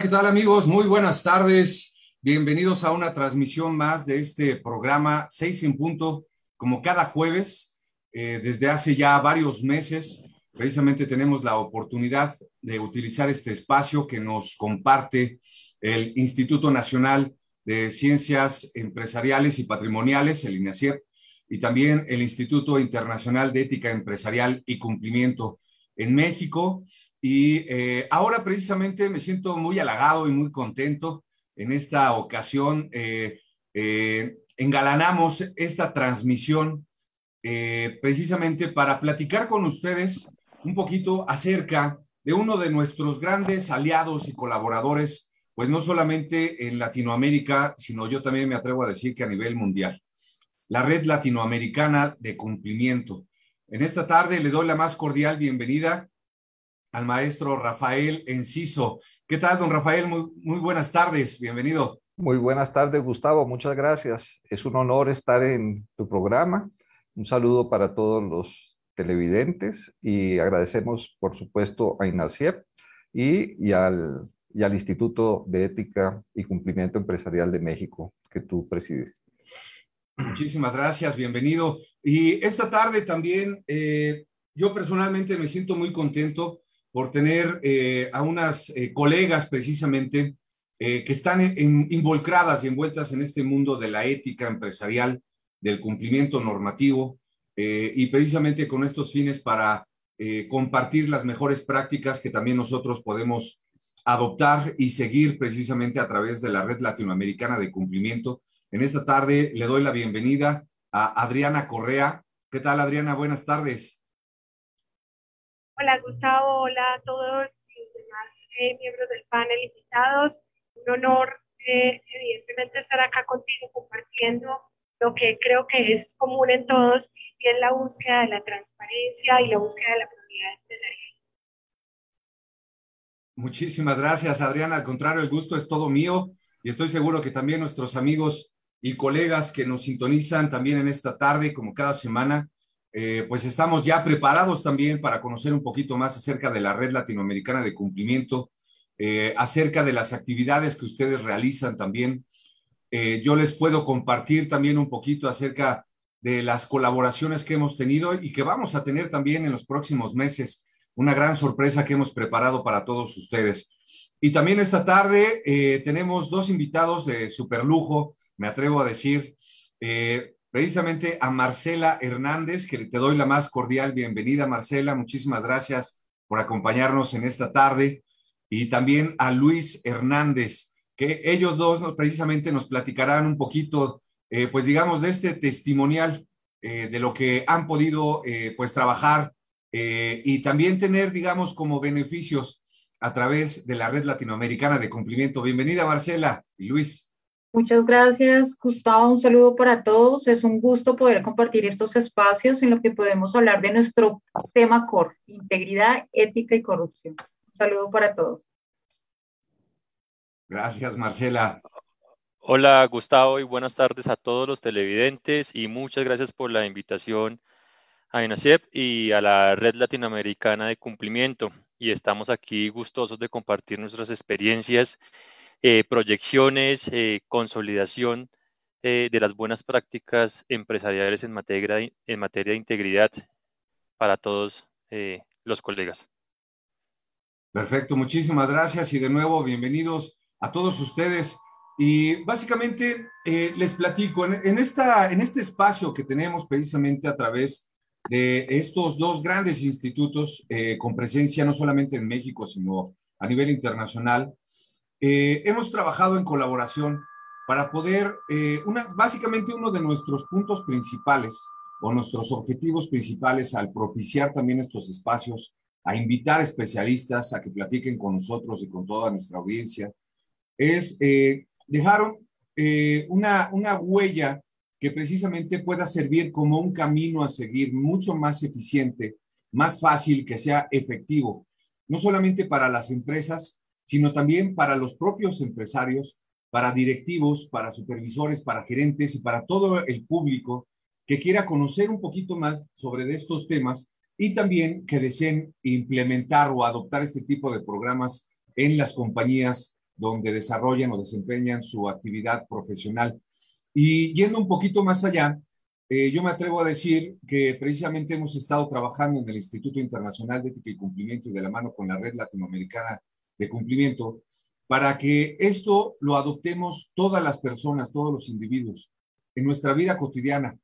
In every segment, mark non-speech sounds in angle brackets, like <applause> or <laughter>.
¿Qué tal amigos? Muy buenas tardes. Bienvenidos a una transmisión más de este programa 6 en punto, como cada jueves, eh, desde hace ya varios meses. Precisamente tenemos la oportunidad de utilizar este espacio que nos comparte el Instituto Nacional de Ciencias Empresariales y Patrimoniales, el INACIEP, y también el Instituto Internacional de Ética Empresarial y Cumplimiento en México. Y eh, ahora precisamente me siento muy halagado y muy contento. En esta ocasión eh, eh, engalanamos esta transmisión precisamente para platicar con ustedes un poquito acerca de uno de nuestros grandes aliados y colaboradores, pues no solamente en Latinoamérica, sino yo también me atrevo a decir que a nivel mundial, la Red Latinoamericana de Cumplimiento. En esta tarde le doy la más cordial bienvenida al maestro Rafael Enciso. ¿Qué tal, don Rafael? Muy, muy buenas tardes, bienvenido. Muy buenas tardes, Gustavo, muchas gracias. Es un honor estar en tu programa. Un saludo para todos los televidentes y agradecemos, por supuesto, a INACIEP y, al Instituto de Ética y Cumplimiento Empresarial de México que tú presides. Muchísimas gracias, bienvenido. Y esta tarde también eh, yo personalmente me siento muy contento por tener eh, a unas eh, colegas precisamente que están involucradas y envueltas en este mundo de la ética empresarial, del cumplimiento normativo y precisamente con estos fines para compartir las mejores prácticas que también nosotros podemos adoptar y seguir precisamente a través de la Red Latinoamericana de Cumplimiento en esta tarde le doy la bienvenida a Adriana Correa. ¿Qué tal, Adriana? Buenas tardes. Hola, Gustavo. Hola a todos los demás eh, miembros del panel invitados. Un honor, eh, evidentemente, estar acá contigo compartiendo lo que creo que es común en todos y es la búsqueda de la transparencia y la búsqueda de la comunidad empresarial. Muchísimas gracias, Adriana. Al contrario, el gusto es todo mío y estoy seguro que también nuestros amigos y colegas que nos sintonizan también en esta tarde, como cada semana, eh, pues estamos ya preparados también para conocer un poquito más acerca de la Red Latinoamericana de Cumplimiento, eh, acerca de las actividades que ustedes realizan también. Eh, yo les puedo compartir también un poquito acerca de las colaboraciones que hemos tenido y que vamos a tener también en los próximos meses. Una gran sorpresa que hemos preparado para todos ustedes. Y también esta tarde tenemos dos invitados de super lujo me atrevo a decir, eh, precisamente a Marcela Hernández, que te doy la más cordial bienvenida, Marcela. Muchísimas gracias por acompañarnos en esta tarde. Y también a Luis Hernández, que ellos dos precisamente nos platicarán un poquito, eh, pues digamos, de este testimonial eh, de lo que han podido, pues, trabajar y también tener, digamos, como beneficios a través de la red latinoamericana de cumplimiento. Bienvenida, Marcela y Luis. Muchas gracias, Gustavo. Un saludo para todos. Es un gusto poder compartir estos espacios en los que podemos hablar de nuestro tema core, integridad, ética y corrupción. Un saludo para todos. Gracias, Marcela. Hola, Gustavo, y buenas tardes a todos los televidentes y muchas gracias por la invitación a INACEP y a la Red Latinoamericana de Cumplimiento. Y estamos aquí gustosos de compartir nuestras experiencias eh, proyecciones, eh, consolidación eh, de las buenas prácticas empresariales en materia de, en materia de integridad para todos los colegas. Perfecto, muchísimas gracias y de nuevo bienvenidos a todos ustedes. Y básicamente les platico, en, esta, en este espacio que tenemos precisamente a través de estos dos grandes institutos con presencia no solamente en México, sino a nivel internacional, eh, hemos trabajado en colaboración para poder, eh, básicamente uno de nuestros puntos principales o nuestros objetivos principales al propiciar también estos espacios, a invitar especialistas a que platiquen con nosotros y con toda nuestra audiencia, es eh, dejar una, una huella que precisamente pueda servir como un camino a seguir mucho más eficiente, más fácil, que sea efectivo, no solamente para las empresas, sino también para los propios empresarios, para directivos, para supervisores, para gerentes y para todo el público que quiera conocer un poquito más sobre estos temas y también que deseen implementar o adoptar este tipo de programas en las compañías donde desarrollan o desempeñan su actividad profesional. Y yendo un poquito más allá, eh, yo me atrevo a decir que precisamente hemos estado trabajando en el Instituto Internacional de Ética y Cumplimiento y de la mano con la Red Latinoamericana de Cumplimiento, para que esto lo adoptemos todas las personas, todos los individuos, en nuestra vida cotidiana,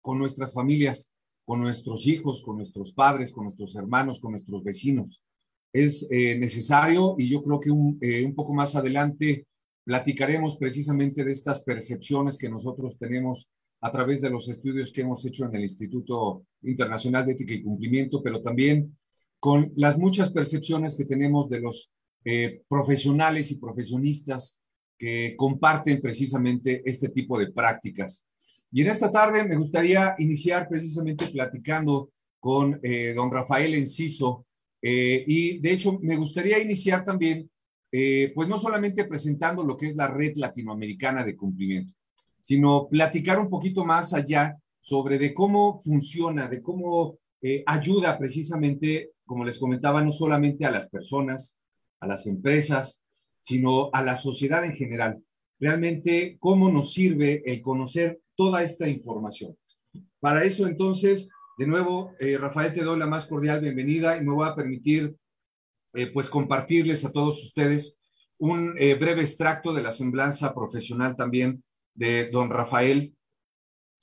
con nuestras familias, con nuestros hijos, con nuestros padres, con nuestros hermanos, con nuestros vecinos. Es eh, necesario y yo creo que un, eh, un poco más adelante platicaremos precisamente de estas percepciones que nosotros tenemos a través de los estudios que hemos hecho en el Instituto Internacional de Ética y Cumplimiento, pero también con las muchas percepciones que tenemos de los eh, profesionales y profesionistas que comparten precisamente este tipo de prácticas. Y en esta tarde me gustaría iniciar precisamente platicando con eh, don Rafael Enciso. Eh, y de hecho, me gustaría iniciar también, pues no solamente presentando lo que es la red latinoamericana de cumplimiento, sino platicar un poquito más allá sobre de cómo funciona, de cómo ayuda precisamente, como les comentaba, no solamente a las personas, a las empresas, sino a la sociedad en general. Realmente, ¿cómo nos sirve el conocer toda esta información? Para eso, entonces, de nuevo, eh, Rafael, te doy la más cordial bienvenida y me voy a permitir, eh, pues, compartirles a todos ustedes un eh, breve extracto de la semblanza profesional también de don Rafael.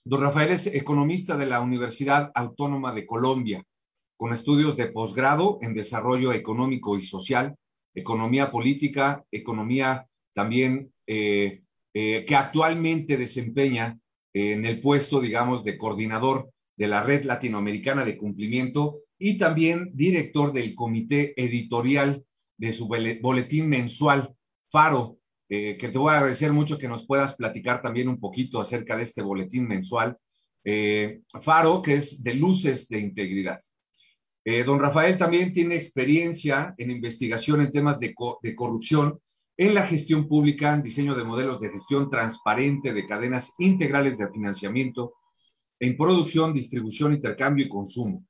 Don Rafael es economista de la Universidad Autónoma de Colombia, con estudios de posgrado en desarrollo económico y social economía política, economía también eh, eh, que actualmente desempeña en el puesto, digamos, de coordinador de la Red Latinoamericana de Cumplimiento y también director del comité editorial de su boletín mensual, Faro, eh, que te voy a agradecer mucho que nos puedas platicar también un poquito acerca de este boletín mensual. Faro, que es de luces de integridad. Eh, don Rafael también tiene experiencia en investigación en temas de, corrupción en la gestión pública, en diseño de modelos de gestión transparente de cadenas integrales de financiamiento, en producción, distribución, intercambio y consumo.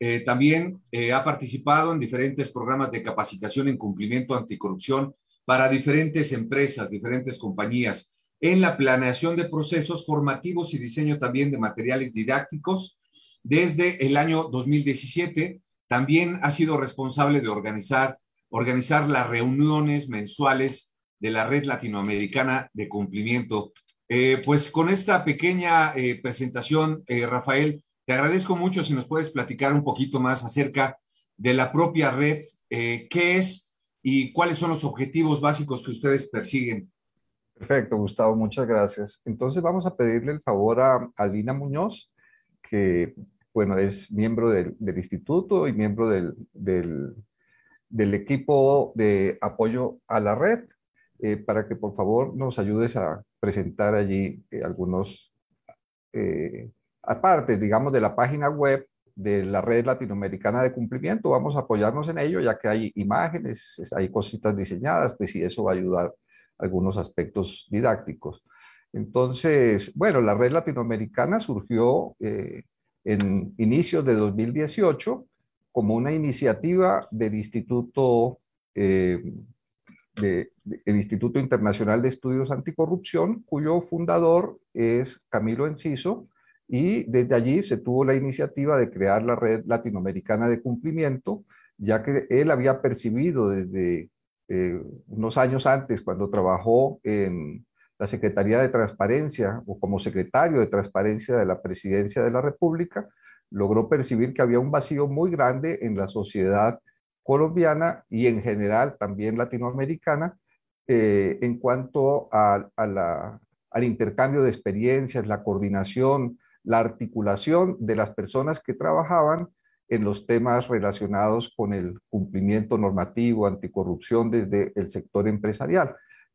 Eh, también eh, ha participado en diferentes programas de capacitación en cumplimiento anticorrupción para diferentes empresas, diferentes compañías, en la planeación de procesos formativos y diseño también de materiales didácticos desde el año 2017. También ha sido responsable de organizar, organizar las reuniones mensuales de la Red Latinoamericana de Cumplimiento. Eh, pues con esta pequeña eh, presentación, eh, Rafael, te agradezco mucho si nos puedes platicar un poquito más acerca de la propia red, qué es y cuáles son los objetivos básicos que ustedes persiguen. Perfecto, Gustavo, muchas gracias. Entonces vamos a pedirle el favor a Alina Muñoz, que bueno, es miembro del, instituto y miembro del, del, equipo de apoyo a la red, eh, para que por favor nos ayudes a presentar allí eh, algunos, eh, aparte, digamos, de la página web de la red latinoamericana de cumplimiento, vamos a apoyarnos en ello, ya que hay imágenes, hay cositas diseñadas, pues y eso va a ayudar algunos aspectos didácticos. Entonces, bueno, la red latinoamericana surgió en inicios de 2018 como una iniciativa del Instituto, eh, Instituto Internacional de Estudios Anticorrupción, cuyo fundador es Camilo Enciso, y desde allí se tuvo la iniciativa de crear la Red Latinoamericana de Cumplimiento, ya que él había percibido desde eh, unos años antes, cuando trabajó en la Secretaría de Transparencia o como secretario de Transparencia de la Presidencia de la República, logró percibir que había un vacío muy grande en la sociedad colombiana y en general también latinoamericana eh, en cuanto al intercambio de experiencias, la coordinación, la articulación de las personas que trabajaban en los temas relacionados con el cumplimiento normativo, anticorrupción desde el sector empresarial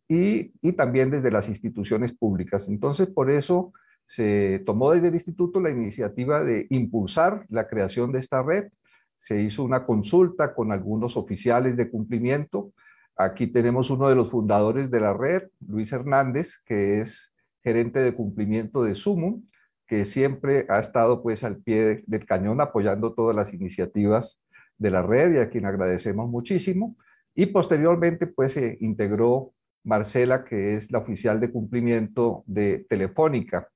y, también desde las instituciones públicas. Entonces, por eso se tomó desde el instituto la iniciativa de impulsar la creación de esta red. Se hizo una consulta con algunos oficiales de cumplimiento. Aquí tenemos uno de los fundadores de la red, Luis Hernández, que es gerente de cumplimiento de Sumum, que siempre ha estado pues al pie del cañón apoyando todas las iniciativas de la red y a quien agradecemos muchísimo. Y posteriormente, pues se integró Marcela, que es la oficial de cumplimiento de Telefónica,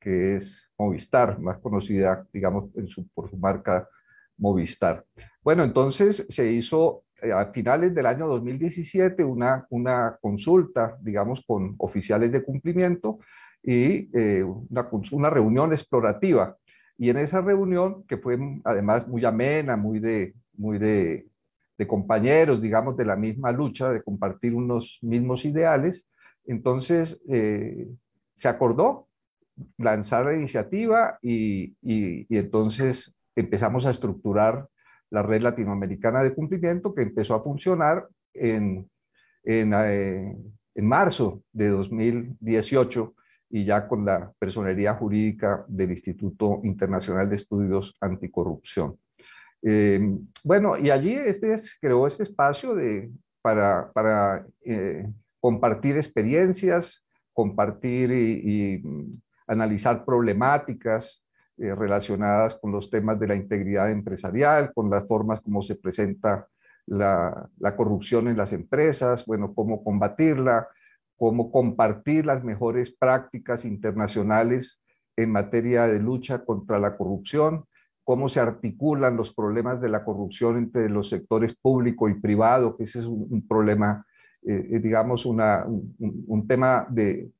que es Movistar, más conocida, digamos, por su marca Movistar. Bueno, entonces se hizo eh, a finales del año 2017 una, una consulta, digamos, con oficiales de cumplimiento y eh, una, una, reunión explorativa. Y en esa reunión, que fue además muy amena, muy de, muy de, de compañeros, digamos, de la misma lucha, de compartir unos mismos ideales, entonces eh, se acordó lanzar la iniciativa y, y, entonces empezamos a estructurar la red latinoamericana de cumplimiento que empezó a funcionar en, en, eh, en, marzo de 2018 y ya con la personería jurídica del Instituto Internacional de Estudios Anticorrupción. Eh, bueno, y allí este creó este espacio de, para, eh, compartir experiencias, compartir y, y, analizar problemáticas, eh, relacionadas con los temas de la integridad empresarial, con las formas como se presenta la, la, corrupción en las empresas, bueno, cómo combatirla, cómo compartir las mejores prácticas internacionales en materia de lucha contra la corrupción, cómo se articulan los problemas de la corrupción entre los sectores público y privado, que ese es un, problema, eh, eh digamos, un, tema de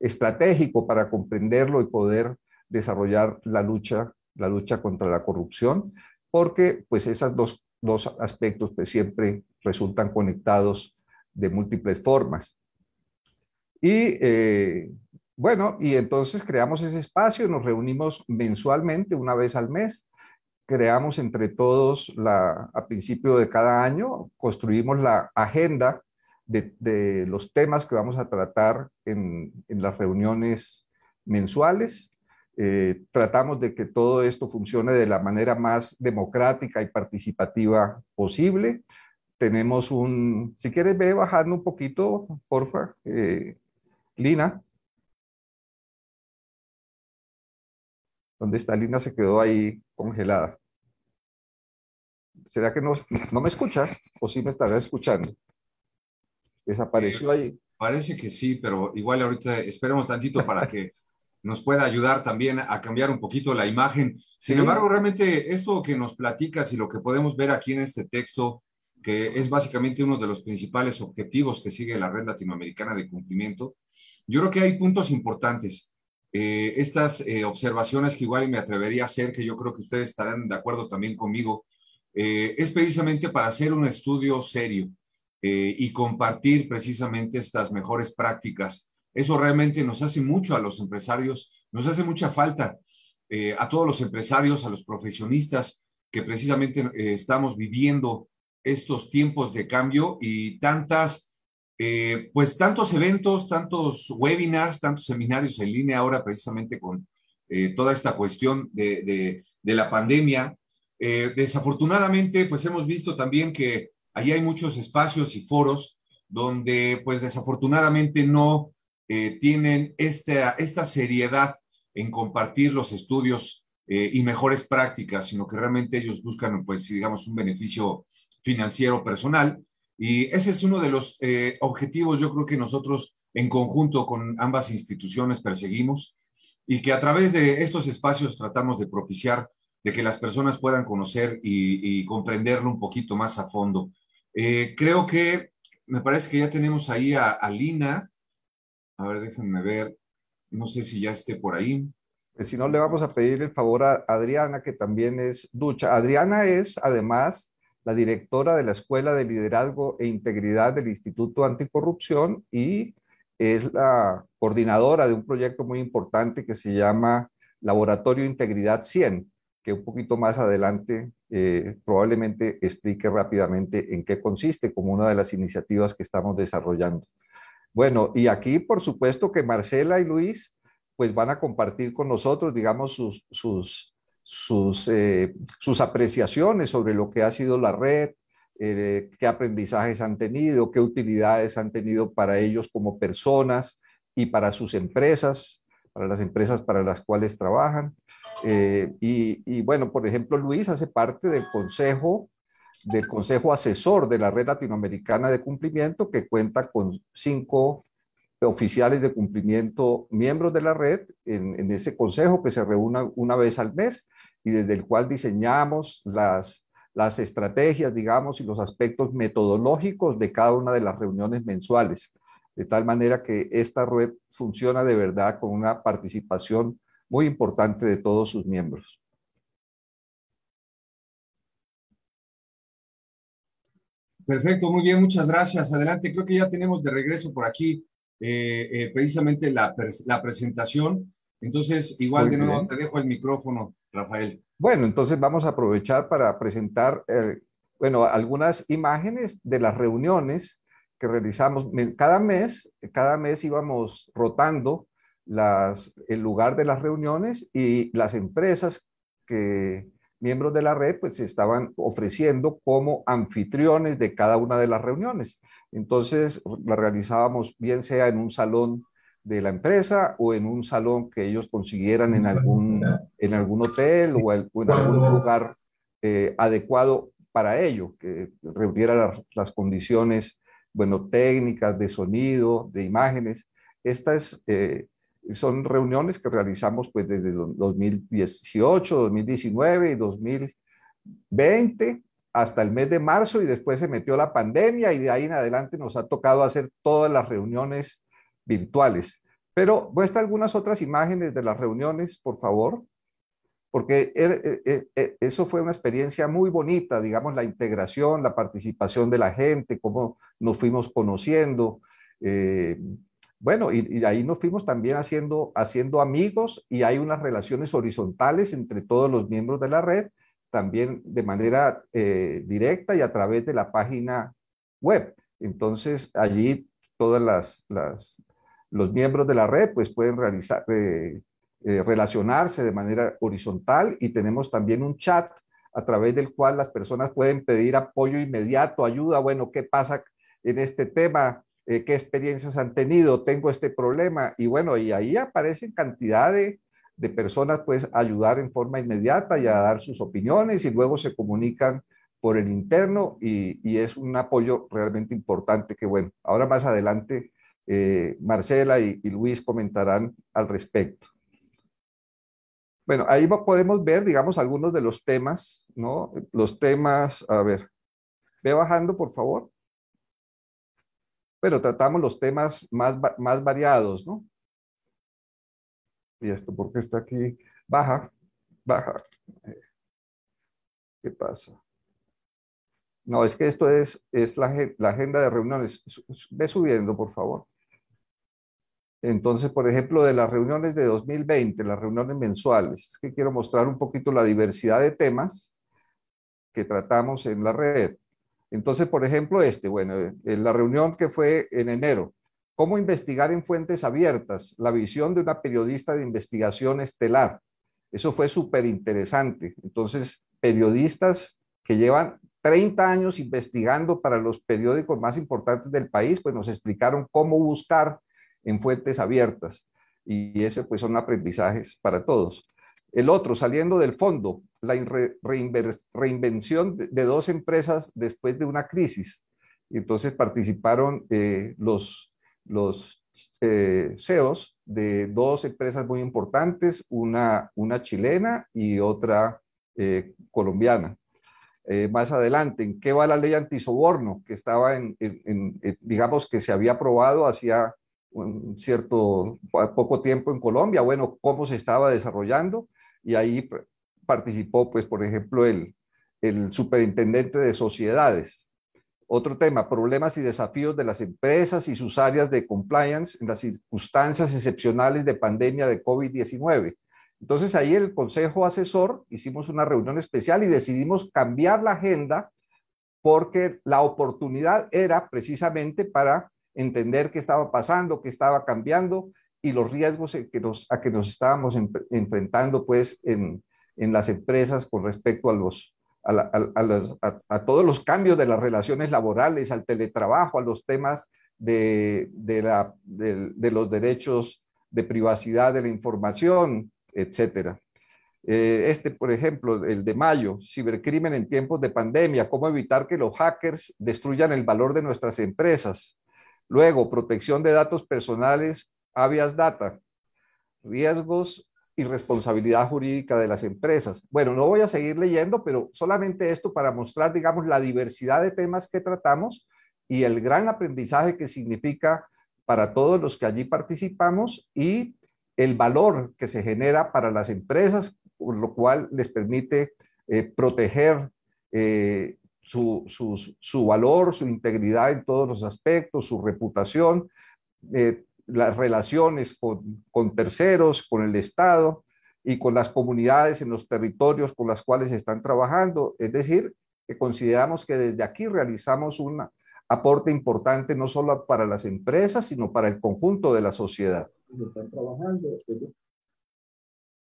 estratégico para comprenderlo y poder desarrollar la lucha, la lucha contra la corrupción, porque pues esos dos, dos aspectos pues siempre resultan conectados de múltiples formas. Y eh, bueno, y entonces creamos ese espacio, nos reunimos mensualmente, una vez al mes, creamos entre todos la, a principio de cada año, construimos la agenda de, los temas que vamos a tratar en, en las reuniones mensuales eh, tratamos de que todo esto funcione de la manera más democrática y participativa posible. Tenemos un, si quieres ve bajando un poquito, porfa, eh, Lina. ¿Dónde está Lina? Se quedó ahí congelada. ¿Será que no, <laughs> no me escucha? ¿O sí me estará escuchando? Desapareció ahí. Parece que sí, pero igual ahorita esperemos tantito para que nos pueda ayudar también a cambiar un poquito la imagen. Sin sí. embargo, realmente esto que nos platicas y lo que podemos ver aquí en este texto, que es básicamente uno de los principales objetivos que sigue la red latinoamericana de cumplimiento, yo creo que hay puntos importantes. Eh, estas eh, observaciones que igual me atrevería a hacer, que yo creo que ustedes estarán de acuerdo también conmigo, eh, es precisamente para hacer un estudio serio eh, y compartir precisamente estas mejores prácticas. Eso realmente nos hace mucho a los empresarios, nos hace mucha falta a todos los empresarios, a los profesionistas que precisamente estamos viviendo estos tiempos de cambio y tantas, eh, pues tantos eventos, tantos webinars, tantos seminarios en línea ahora precisamente con eh, toda esta cuestión de, la pandemia. Eh, desafortunadamente, pues hemos visto también que ahí hay muchos espacios y foros donde pues desafortunadamente no tienen esta, esta seriedad en compartir los estudios y mejores prácticas, sino que realmente ellos buscan, pues, digamos, un beneficio financiero personal. Y ese es uno de los eh, objetivos, yo creo que nosotros en conjunto con ambas instituciones perseguimos y que a través de estos espacios tratamos de propiciar de que las personas puedan conocer y, comprenderlo un poquito más a fondo. Eh, creo que me parece que ya tenemos ahí a, a Lina. A ver, déjenme ver. No sé si ya esté por ahí. Si no, le vamos a pedir el favor a Adriana, que también es ducha. Adriana es, además, la directora de la Escuela de Liderazgo e Integridad del Instituto Anticorrupción y es la coordinadora de un proyecto muy importante que se llama Laboratorio Integridad 100, que un poquito más adelante eh, probablemente explique rápidamente en qué consiste como una de las iniciativas que estamos desarrollando. Bueno, y aquí por supuesto que Marcela y Luis pues van a compartir con nosotros, digamos, sus, sus, sus, eh, sus apreciaciones sobre lo que ha sido la red, eh, qué aprendizajes han tenido, qué utilidades han tenido para ellos como personas y para sus empresas, para las empresas para las cuales trabajan. Eh, y, bueno, por ejemplo, Luis hace parte del consejo del Consejo Asesor de la Red Latinoamericana de Cumplimiento, que cuenta con cinco oficiales de cumplimiento, miembros de la red, en, ese consejo que se reúne una vez al mes y desde el cual diseñamos las, las estrategias, digamos, y los aspectos metodológicos de cada una de las reuniones mensuales, de tal manera que esta red funciona de verdad con una participación muy importante de todos sus miembros. Perfecto, muy bien, muchas gracias. Adelante, creo que ya tenemos de regreso por aquí eh, eh, precisamente la, la, presentación. Entonces, igual de nuevo te dejo el micrófono, Rafael. Bueno, entonces vamos a aprovechar para presentar, eh, bueno, algunas imágenes de las reuniones que realizamos cada mes. Cada mes íbamos rotando el lugar de las reuniones y las empresas que miembros de la red pues se estaban ofreciendo como anfitriones de cada una de las reuniones. Entonces la realizábamos bien sea en un salón de la empresa o en un salón que ellos consiguieran en algún, en algún hotel o, en algún lugar eh, adecuado para ello, que reuniera las, condiciones, bueno, técnicas, de sonido, de imágenes. Estas eh, son reuniones que realizamos pues desde 2018, 2019 y 2020 hasta el mes de marzo y después se metió la pandemia y de ahí en adelante nos ha tocado hacer todas las reuniones virtuales. Pero muestra algunas otras imágenes de las reuniones, por favor, porque er, er, er, eso fue una experiencia muy bonita, digamos, la integración, la participación de la gente, cómo nos fuimos conociendo. Eh, bueno, y, ahí nos fuimos también haciendo, haciendo amigos y hay unas relaciones horizontales entre todos los miembros de la red, también de manera eh, directa y a través de la página web. Entonces, allí todas las, las los miembros de la red pues pueden realizar, eh, eh, relacionarse de manera horizontal y tenemos también un chat a través del cual las personas pueden pedir apoyo inmediato, ayuda, bueno, ¿qué pasa en este tema? Eh, qué experiencias han tenido, tengo este problema y bueno, y ahí aparecen cantidad de, de personas pues ayudar en forma inmediata y a dar sus opiniones y luego se comunican por el interno y, y es un apoyo realmente importante que bueno, ahora más adelante eh, Marcela y, Luis comentarán al respecto. Bueno, ahí podemos ver, digamos, algunos de los temas, ¿no? Los temas, a ver, ve bajando, por favor pero tratamos los temas más, más variados, ¿no? Y esto, porque está aquí? Baja, baja. ¿Qué pasa? No, es que esto es, es la agenda de reuniones. Ve subiendo, por favor. Entonces, por ejemplo, de las reuniones de 2020, las reuniones mensuales, que quiero mostrar un poquito la diversidad de temas que tratamos en la red. Entonces, por ejemplo, este, bueno, en la reunión que fue en enero, ¿cómo investigar en fuentes abiertas? La visión de una periodista de investigación estelar. Eso fue súper interesante. Entonces, periodistas que llevan 30 años investigando para los periódicos más importantes del país, pues nos explicaron cómo buscar en fuentes abiertas. Y ese pues son aprendizajes para todos. El otro, saliendo del fondo, la reinvención de dos empresas después de una crisis. Entonces participaron eh, los, los eh, CEOs de dos empresas muy importantes, una, una chilena y otra eh, colombiana. más adelante, ¿en qué va la ley antisoborno? Que estaba en, en, digamos que se había aprobado hacía un cierto poco tiempo en Colombia. Bueno, ¿cómo se estaba desarrollando? y ahí participó, pues, por ejemplo, el, el superintendente de sociedades. Otro tema, problemas y desafíos de las empresas y sus áreas de compliance en las circunstancias excepcionales de pandemia de COVID-19. Entonces ahí el Consejo Asesor hicimos una reunión especial y decidimos cambiar la agenda porque la oportunidad era precisamente para entender qué estaba pasando, qué estaba cambiando y los riesgos que nos, a que nos estábamos enfrentando pues en, las empresas con respecto a, los, todos los cambios de las relaciones laborales, al teletrabajo, a los temas de, la, los derechos de privacidad de la información, etcétera. Eh, este, por ejemplo, el de mayo, cibercrimen en tiempos de pandemia, cómo evitar que los hackers destruyan el valor de nuestras empresas. Luego, protección de datos personales, habeas data, riesgos y responsabilidad jurídica de las empresas. Bueno, no voy a seguir leyendo, pero solamente esto para mostrar, digamos, la diversidad de temas que tratamos y el gran aprendizaje que significa para todos los que allí participamos y el valor que se genera para las empresas, lo cual les permite eh, proteger eh, su, su, valor, su integridad en todos los aspectos, su reputación, eh, las relaciones con, con, terceros, con el Estado y con las comunidades en los territorios con las cuales están trabajando. Es decir, que consideramos que desde aquí realizamos un aporte importante no solo para las empresas, sino para el conjunto de la sociedad.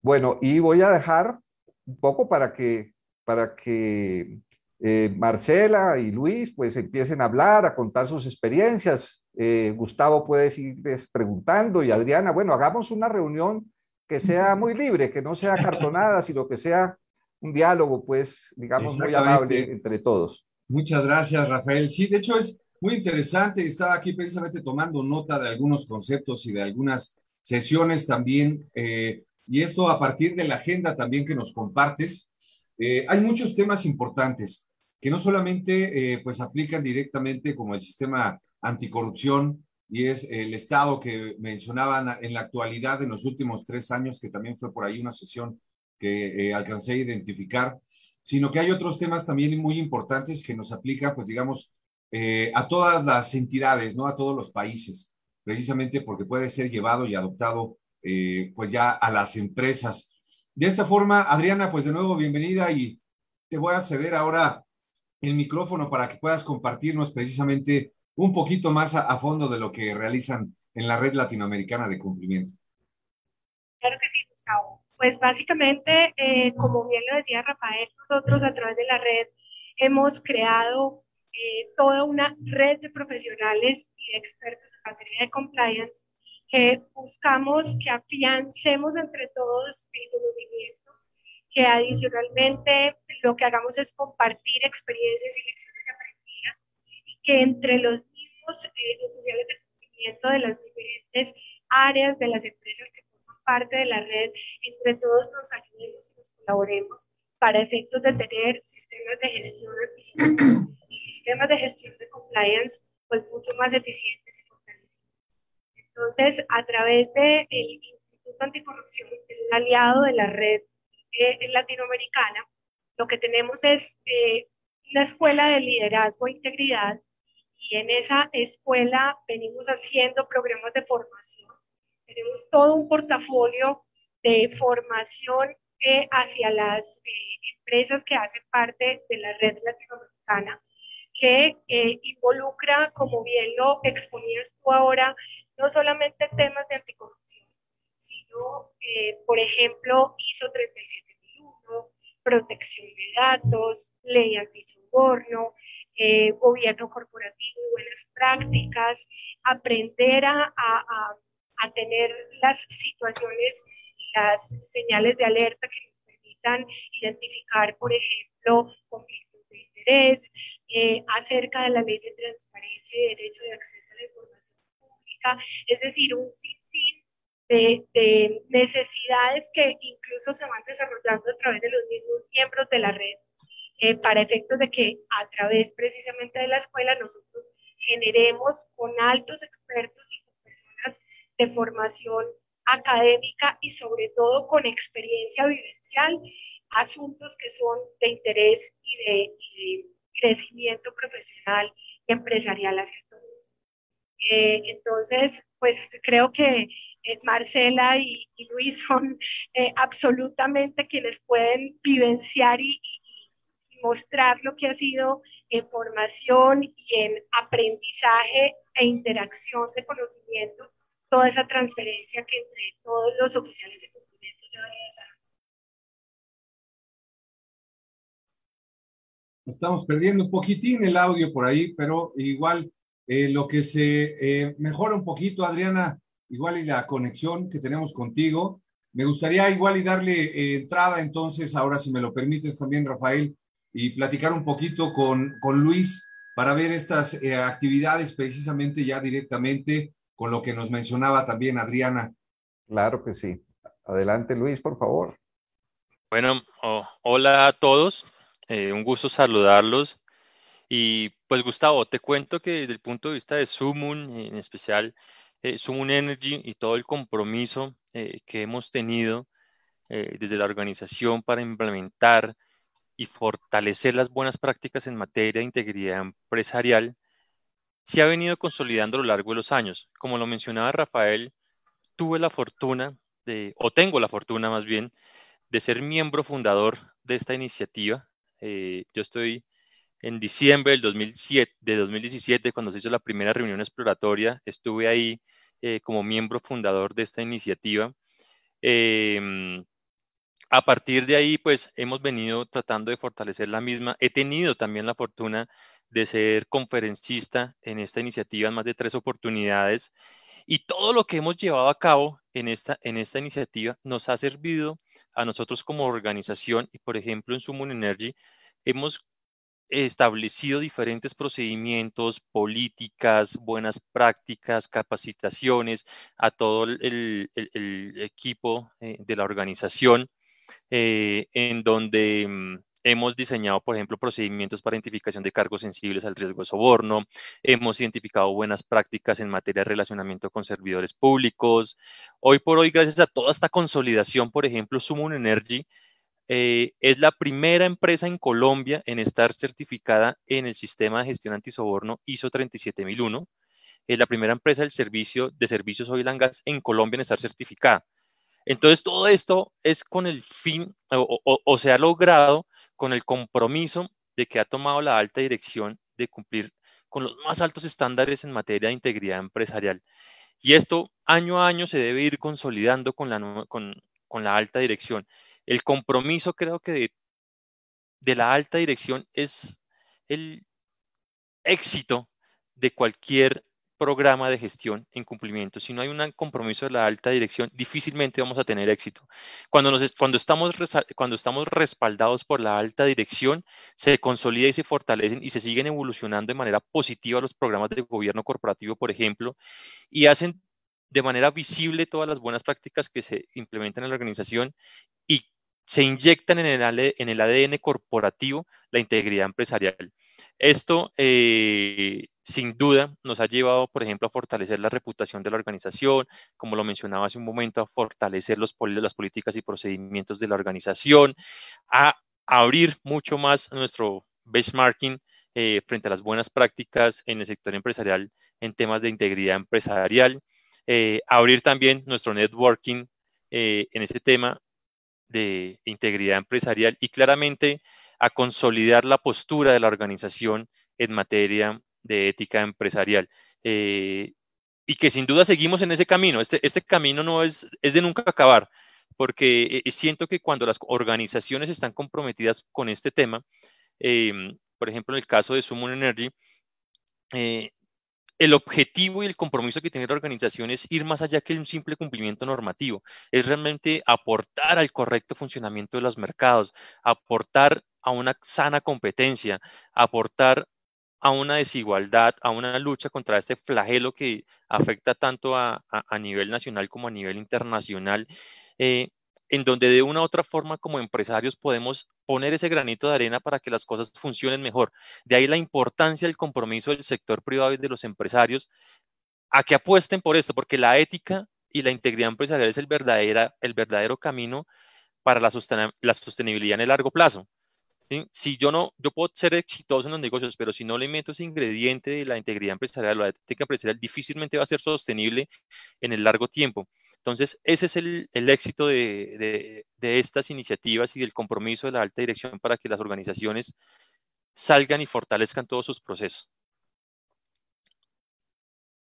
Bueno, y voy a dejar un poco para que, para que eh, Marcela y Luis pues empiecen a hablar, a contar sus experiencias. Eh, Gustavo puede seguirles preguntando y Adriana, bueno, hagamos una reunión que sea muy libre, que no sea cartonada, <laughs> sino que sea un diálogo, pues, digamos, muy amable entre todos. Muchas gracias, Rafael. Sí, de hecho es muy interesante. Estaba aquí precisamente tomando nota de algunos conceptos y de algunas sesiones también, eh, y esto a partir de la agenda también que nos compartes. hay muchos temas importantes que no solamente eh, pues aplican directamente como el sistema anticorrupción y es el Estado que mencionaban en la actualidad en los últimos tres años, que también fue por ahí una sesión que eh, alcancé a identificar, sino que hay otros temas también muy importantes que nos aplica, pues digamos, eh, a todas las entidades, ¿no? A todos los países, precisamente porque puede ser llevado y adoptado pues ya a las empresas. De esta forma, Adriana, pues de nuevo, bienvenida y te voy a ceder ahora el micrófono para que puedas compartirnos precisamente un poquito más a, fondo de lo que realizan en la red latinoamericana de cumplimiento. Claro que sí, Gustavo. Pues básicamente, eh, como bien lo decía Rafael, nosotros a través de la red hemos creado eh, toda una red de profesionales y de expertos en materia de compliance que buscamos que afiancemos entre todos el conocimiento que adicionalmente lo que hagamos es compartir experiencias y lecciones aprendidas y que entre los mismos eh, oficiales de cumplimiento de las diferentes áreas de las empresas que forman parte de la red, entre todos nos ayudemos y nos colaboremos para efectos de tener sistemas de gestión y sistemas de gestión de compliance pues mucho más eficientes y fortalecidos. Entonces, a través del Instituto Anticorrupción, que es un aliado de la red eh, latinoamericana, lo que tenemos es eh, una escuela de liderazgo e integridad y en esa escuela venimos haciendo programas de formación. Tenemos todo un portafolio de formación eh, hacia las empresas que hacen parte de la red latinoamericana que involucra, como bien lo exponías tú ahora, no solamente temas de anticorrupción, eh, por ejemplo, ISO 37001, protección de datos, ley antisoborno, eh, gobierno corporativo y buenas prácticas, aprender a, a, a, tener las situaciones y las señales de alerta que nos permitan identificar, por ejemplo, conflictos de interés, eh, acerca de la ley de transparencia y derecho de acceso a la información pública, es decir, un sinfín de, necesidades que incluso se van desarrollando a través de los mismos miembros de la red, eh, para efectos de que a través precisamente de la escuela nosotros generemos con altos expertos y con personas de formación académica y sobre todo con experiencia vivencial, asuntos que son de interés y de, crecimiento profesional y empresarial hacia todos. Eh, entonces, pues creo que eh, Marcela y, Luis son eh, absolutamente quienes pueden vivenciar y, mostrar lo que ha sido en formación y en aprendizaje e interacción de conocimiento, toda esa transferencia que entre todos los oficiales de cumplimiento se va a Estamos perdiendo un poquitín el audio por ahí, pero igual eh, lo que se mejora un poquito, Adriana, igual y la conexión que tenemos contigo, Me gustaría igual y darle eh, entrada entonces, ahora si me lo permites también, Rafael, y platicar un poquito con, con Luis para ver estas eh, actividades precisamente ya directamente con lo que nos mencionaba también Adriana. Claro que sí. Adelante, Luis, por favor. Bueno, hola a todos. Eh, un gusto saludarlos. Y pues Gustavo, te cuento que desde el punto de vista de Sumun, en especial eh, Sumun Energy y todo el compromiso eh, que hemos tenido eh, desde la organización para implementar y fortalecer las buenas prácticas en materia de integridad empresarial, se ha venido consolidando a lo largo de los años. Como lo mencionaba Rafael, tuve la fortuna de, o tengo la fortuna más bien, de ser miembro fundador de esta iniciativa. yo estoy en diciembre del 2007, de 2017, cuando se hizo la primera reunión exploratoria, estuve ahí eh, como miembro fundador de esta iniciativa. Em, a partir de ahí, pues hemos venido tratando de fortalecer la misma. He tenido también la fortuna de ser conferencista en esta iniciativa en más de tres oportunidades. Y todo lo que hemos llevado a cabo en esta, en esta iniciativa nos ha servido a nosotros como organización y, por ejemplo, en Summon Energy, hemos establecido diferentes procedimientos, políticas, buenas prácticas, capacitaciones a todo el, equipo eh, de la organización, eh, en donde mm, hemos diseñado, por ejemplo, procedimientos para identificación de cargos sensibles al riesgo de soborno, hemos identificado buenas prácticas en materia de relacionamiento con servidores públicos. Hoy por hoy, gracias a toda esta consolidación, por ejemplo, Summon Energy, eh, es la primera empresa en Colombia en estar certificada en el sistema de gestión antisoborno ISO 37001. Es la primera empresa del servicio de servicios oil and gas en Colombia en estar certificada. Entonces, todo esto es con el fin, o, se ha logrado con el compromiso de que ha tomado la alta dirección de cumplir con los más altos estándares en materia de integridad empresarial. Y esto año a año se debe ir consolidando con la, con la alta dirección. El compromiso creo que de, la alta dirección es el éxito de cualquier programa de gestión en cumplimiento. Si no hay un compromiso de la alta dirección, difícilmente vamos a tener éxito. Cuando, nos, cuando, estamos, cuando estamos respaldados por la alta dirección, se consolida y se fortalecen y se siguen evolucionando de manera positiva los programas de gobierno corporativo, por ejemplo, y hacen de manera visible todas las buenas prácticas que se implementan en la organización y se inyectan en el, ADN corporativo la integridad empresarial. Esto, eh, sin duda, nos ha llevado, por ejemplo, a fortalecer la reputación de la organización, como lo mencionaba hace un momento, a fortalecer las políticas y procedimientos de la organización, a abrir mucho más nuestro benchmarking eh, frente a las buenas prácticas en el sector empresarial en temas de integridad empresarial, eh, abrir también nuestro networking en ese tema de integridad empresarial y claramente a consolidar la postura de la organización en materia de ética empresarial. Eh, y que sin duda seguimos en ese camino. Este, este camino no es, es de nunca acabar, porque eh, siento que cuando las organizaciones están comprometidas con este tema, em, por ejemplo, en el caso de Summon Energy, eh, el objetivo y el compromiso que tiene la organización es ir más allá que un simple cumplimiento normativo, es realmente aportar al correcto funcionamiento de los mercados, aportar a una sana competencia, aportar a una desigualdad, a una lucha contra este flagelo que afecta tanto a, nivel nacional como a nivel internacional. Eh, en donde de una u otra forma como empresarios podemos poner ese granito de arena para que las cosas funcionen mejor. De ahí la importancia del compromiso del sector privado y de los empresarios a que apuesten por esto, porque la ética y la integridad empresarial es el, verdadera, el verdadero camino para la, la sostenibilidad en el largo plazo. Si yo no, yo puedo ser exitoso en los negocios, pero si no le meto ese ingrediente de la integridad empresarial, la ética empresarial, difícilmente va a ser sostenible en el largo tiempo. Entonces, ese es el, éxito de, estas iniciativas y del compromiso de la alta dirección para que las organizaciones salgan y fortalezcan todos sus procesos.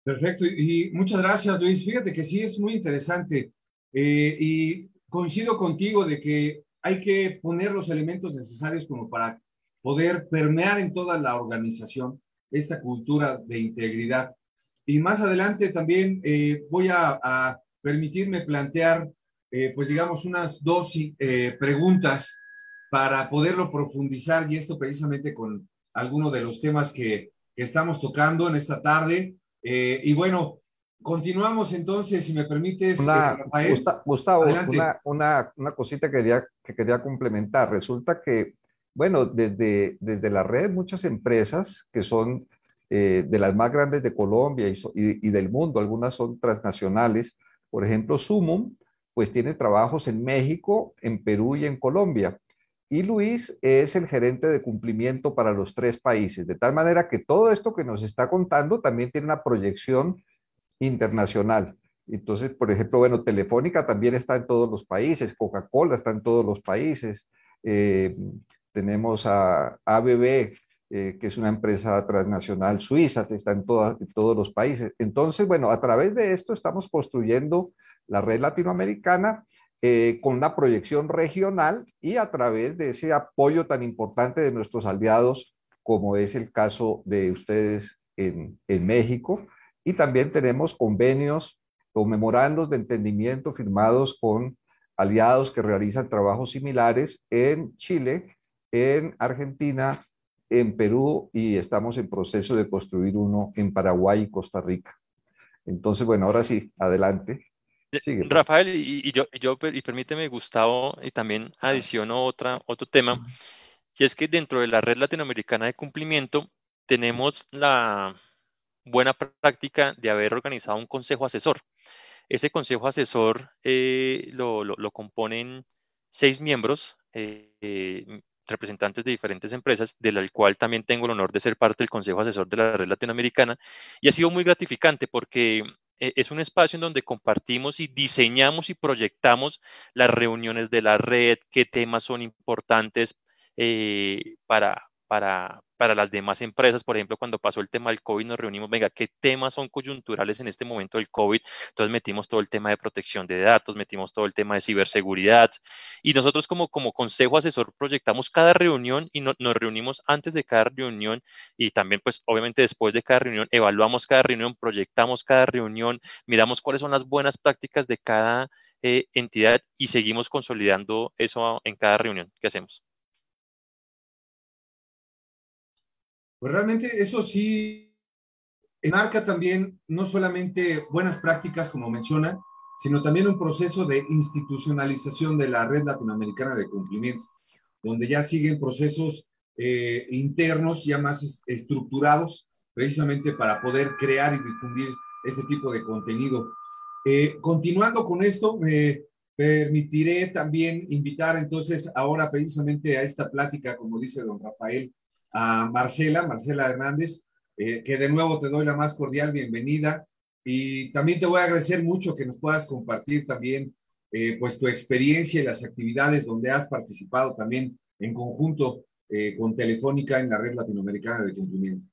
Perfecto, y muchas gracias Luis. Fíjate que sí es muy interesante eh, y coincido contigo de que hay que poner los elementos necesarios como para poder permear en toda la organización esta cultura de integridad. Y más adelante también eh, voy a, permitirme plantear eh, pues digamos, unas dos eh, preguntas para poderlo profundizar y esto precisamente con algunos de los temas que estamos tocando en esta tarde. y bueno, continuamos entonces, si me permites, Rafael. Gustavo, una, una, una, cosita que quería, que quería complementar. Resulta que, bueno, desde, desde la red muchas empresas que son eh, de las más grandes de Colombia y, del mundo, algunas son transnacionales. Por ejemplo, Sumum, pues tiene trabajos en México, en Perú y en Colombia. Y Luis es el gerente de cumplimiento para los tres países, de tal manera que todo esto que nos está contando también tiene una proyección internacional. Entonces, por ejemplo, bueno, Telefónica también está en todos los países, Coca-Cola está en todos los países, eh, tenemos a ABB, eh, que es una empresa transnacional suiza, que está en, todos los países. Entonces, bueno, a través de esto estamos construyendo la red latinoamericana eh, con una proyección regional y a través de ese apoyo tan importante de nuestros aliados, como es el caso de ustedes en, en México. Y también tenemos convenios o memorandos de entendimiento firmados con aliados que realizan trabajos similares en Chile, en Argentina, en Perú y estamos en proceso de construir uno en Paraguay y Costa Rica. Entonces, bueno, ahora sí, adelante. Rafael, y, yo, yo, y permíteme, Gustavo, y también adiciono otra, otro tema, y es que dentro de la red latinoamericana de cumplimiento tenemos la buena práctica de haber organizado un consejo asesor. Ese consejo asesor eh, lo, lo, componen seis miembros, eh, representantes de diferentes empresas, de la cual también tengo el honor de ser parte del Consejo Asesor de la Red Latinoamericana, y ha sido muy gratificante porque eh, es un espacio en donde compartimos y diseñamos y proyectamos las reuniones de la red, qué temas son importantes eh, para, para, para las demás empresas. Por ejemplo, cuando pasó el tema del COVID, nos reunimos, venga, ¿qué temas son coyunturales en este momento del COVID? Entonces metimos todo el tema de protección de datos, metimos todo el tema de ciberseguridad y nosotros como, como consejo asesor proyectamos cada reunión y nos reunimos antes de cada reunión y también pues obviamente después de cada reunión evaluamos cada reunión, proyectamos cada reunión, miramos cuáles son las buenas prácticas de cada eh, entidad y seguimos consolidando eso en cada reunión que hacemos. Pues realmente eso sí marca también no solamente buenas prácticas, como menciona, sino también un proceso de institucionalización de la red latinoamericana de cumplimiento, donde ya siguen procesos eh, internos ya más estructurados, precisamente para poder crear y difundir este tipo de contenido. Eh, continuando con esto, me permitiré también invitar entonces ahora precisamente a esta plática, como dice don Rafael, a Marcela, Marcela Hernández, eh, que de nuevo te doy la más cordial bienvenida y también te voy a agradecer mucho que nos puedas compartir también eh, pues tu experiencia y las actividades donde has participado también en conjunto eh, con Telefónica en la red latinoamericana de cumplimiento.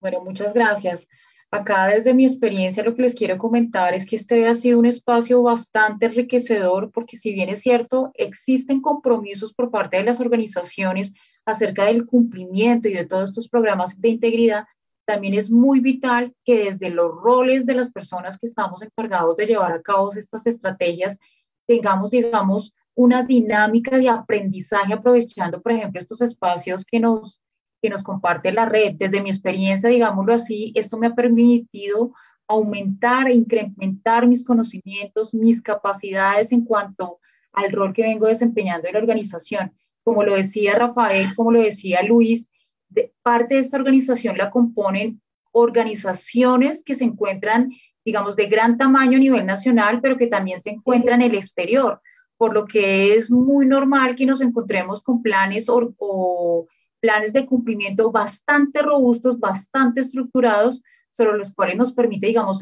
Bueno, muchas gracias. Acá desde mi experiencia lo que les quiero comentar es que este ha sido un espacio bastante enriquecedor porque si bien es cierto, existen compromisos por parte de las organizaciones acerca del cumplimiento y de todos estos programas de integridad, también es muy vital que desde los roles de las personas que estamos encargados de llevar a cabo estas estrategias tengamos, digamos, una dinámica de aprendizaje aprovechando, por ejemplo, estos espacios que nos que nos comparte la red. Desde mi experiencia, digámoslo así, esto me ha permitido aumentar e incrementar mis conocimientos, mis capacidades en cuanto al rol que vengo desempeñando en la organización. Como lo decía Rafael, como lo decía Luis, de, parte de esta organización la componen organizaciones que se encuentran, digamos, de gran tamaño a nivel nacional, pero que también se encuentran en el exterior, por lo que es muy normal que nos encontremos con planes o, planes de cumplimiento bastante robustos, bastante estructurados, sobre los cuales nos permite, digamos,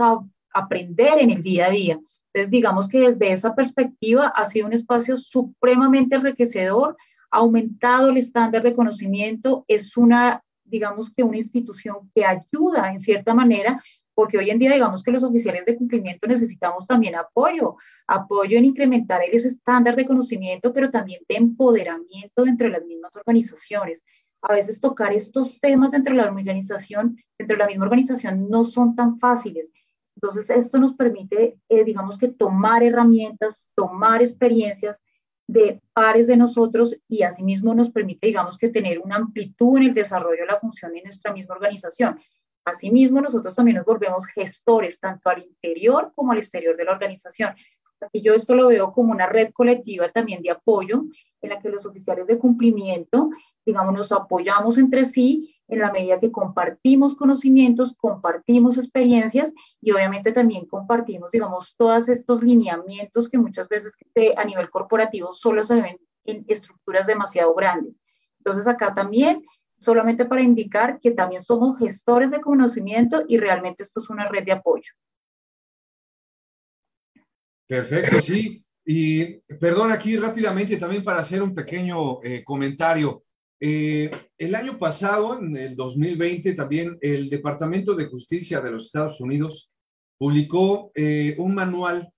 aprender en el día a día. Entonces, digamos que desde esa perspectiva ha sido un espacio supremamente enriquecedor, aumentado el estándar de conocimiento, es una, digamos que una institución que ayuda en cierta manera, porque hoy en día digamos que los oficiales de cumplimiento necesitamos también apoyo, apoyo en incrementar ese estándar de conocimiento, pero también de empoderamiento dentro de las mismas organizaciones a veces tocar estos temas dentro de la organización, dentro de la misma organización, no son tan fáciles. Entonces, esto nos permite, eh, digamos que tomar herramientas, tomar experiencias de pares de nosotros y asimismo nos permite, digamos que tener una amplitud en el desarrollo de la función en nuestra misma organización. Asimismo, nosotros también nos volvemos gestores, tanto al interior como al exterior de la organización. Y yo esto lo veo como una red colectiva también de apoyo, en la que los oficiales de cumplimiento, digamos, nos apoyamos entre sí en la medida que compartimos conocimientos, compartimos experiencias y obviamente también compartimos, digamos, todos estos lineamientos que muchas veces a nivel corporativo solo se ven en estructuras demasiado grandes. Entonces acá también, solamente para indicar que también somos gestores de conocimiento y realmente esto es una red de apoyo. Perfecto, sí. Y perdón aquí rápidamente también para hacer un pequeño eh, comentario. Eh, el año pasado, en el 2020, también el Departamento de Justicia de los Estados Unidos publicó eh, un manual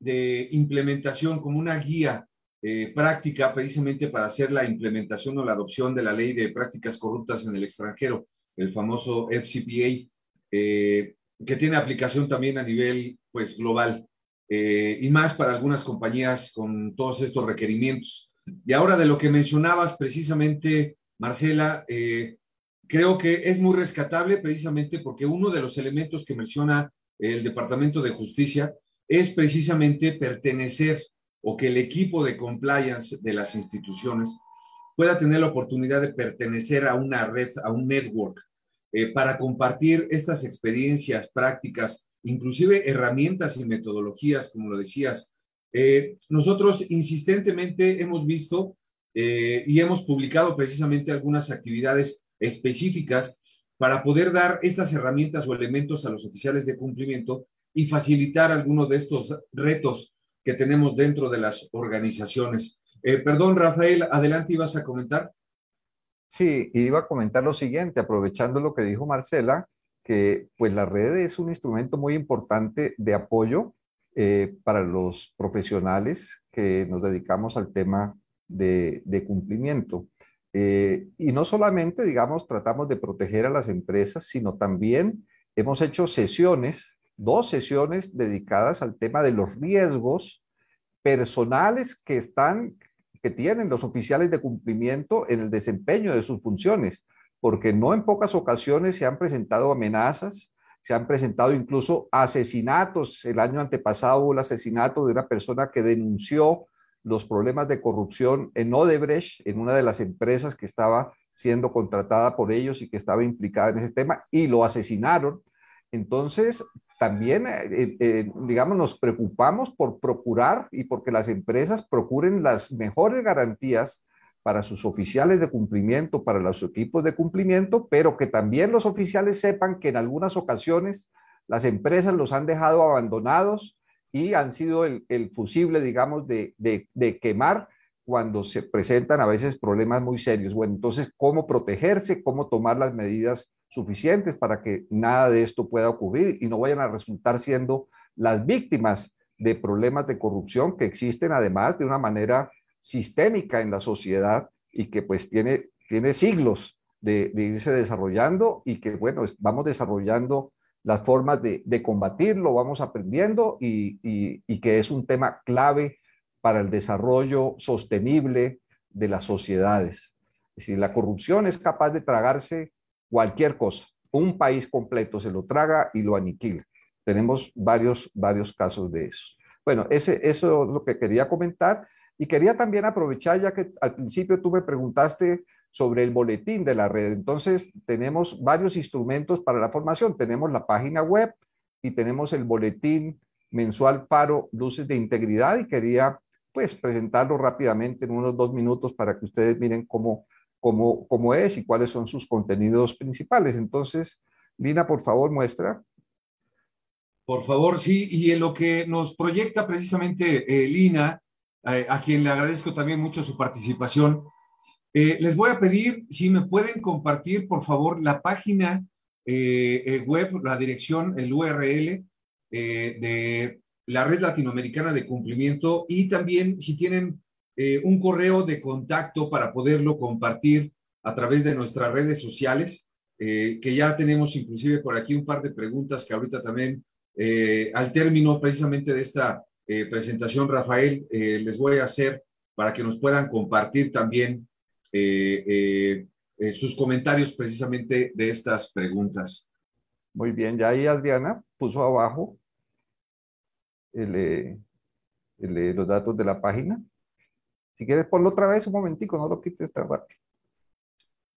de implementación como una guía eh, práctica precisamente para hacer la implementación o la adopción de la ley de prácticas corruptas en el extranjero, el famoso FCPA, que tiene aplicación también a nivel pues global y más para algunas compañías con todos estos requerimientos. Y ahora de lo que mencionabas precisamente, Marcela, eh, creo que es muy rescatable precisamente porque uno de los elementos que menciona el Departamento de Justicia es precisamente pertenecer o que el equipo de compliance de las instituciones pueda tener la oportunidad de pertenecer a una red, a un network, eh, para compartir estas experiencias prácticas, inclusive herramientas y metodologías, como lo decías, eh, nosotros insistentemente hemos visto eh, y hemos publicado precisamente algunas actividades específicas para poder dar estas herramientas o elementos a los oficiales de cumplimiento y facilitar algunos de estos retos que tenemos dentro de las organizaciones. Eh, perdón, Rafael, adelante ibas a comentar. Sí, iba a comentar lo siguiente, aprovechando lo que dijo Marcela, que pues la red es un instrumento muy importante de apoyo eh, para los profesionales que nos dedicamos al tema de, cumplimiento. Eh, y no solamente, digamos, tratamos de proteger a las empresas, sino también hemos hecho sesiones, dos sesiones dedicadas al tema de los riesgos personales que están, que tienen los oficiales de cumplimiento en el desempeño de sus funciones, porque no en pocas ocasiones se han presentado amenazas, se han presentado incluso asesinatos. El año antepasado hubo el asesinato de una persona que denunció los problemas de corrupción en Odebrecht, en una de las empresas que estaba siendo contratada por ellos y que estaba implicada en ese tema, y lo asesinaron. Entonces, también, eh, eh, digamos, nos preocupamos por procurar y porque las empresas procuren las mejores garantías para sus oficiales de cumplimiento, para los equipos de cumplimiento, pero que también los oficiales sepan que en algunas ocasiones las empresas los han dejado abandonados y han sido el, fusible, digamos, de, de, quemar cuando se presentan a veces problemas muy serios. Bueno, entonces, ¿cómo protegerse? ¿Cómo tomar las medidas suficientes para que nada de esto pueda ocurrir y no vayan a resultar siendo las víctimas de problemas de corrupción que existen además de una manera sistémica en la sociedad y que pues tiene, tiene siglos de, irse desarrollando y que bueno, vamos desarrollando las formas de, combatirlo, vamos aprendiendo y, y, que es un tema clave para el desarrollo sostenible de las sociedades. Es decir, la corrupción es capaz de tragarse cualquier cosa. Un país completo se lo traga y lo aniquila. Tenemos varios, varios casos de eso. Bueno, ese, eso es lo que quería comentar. Y quería también aprovechar, ya que al principio tú me preguntaste sobre el boletín de la red. Entonces, tenemos varios instrumentos para la formación. Tenemos la página web y tenemos el boletín mensual Faro Luces de Integridad y quería pues presentarlo rápidamente en unos dos minutos para que ustedes miren cómo, cómo, cómo es y cuáles son sus contenidos principales. Entonces, Lina, por favor, muestra. Por favor, sí. Y en lo que nos proyecta precisamente eh, Lina, a quien le agradezco también mucho su participación. Eh, les voy a pedir si me pueden compartir, por favor, la página eh, eh, web, la dirección, el URL de la Red Latinoamericana de Cumplimiento y también si tienen un correo de contacto para poderlo compartir a través de nuestras redes sociales, que ya tenemos inclusive por aquí un par de preguntas que ahorita también eh, al término precisamente de esta eh, presentación, Rafael, eh, les voy a hacer para que nos puedan compartir también sus comentarios precisamente de estas preguntas. Muy bien, ya ahí Adriana puso abajo los datos de la página. Si quieres, ponlo otra vez un momentico, no lo quites tan rápido.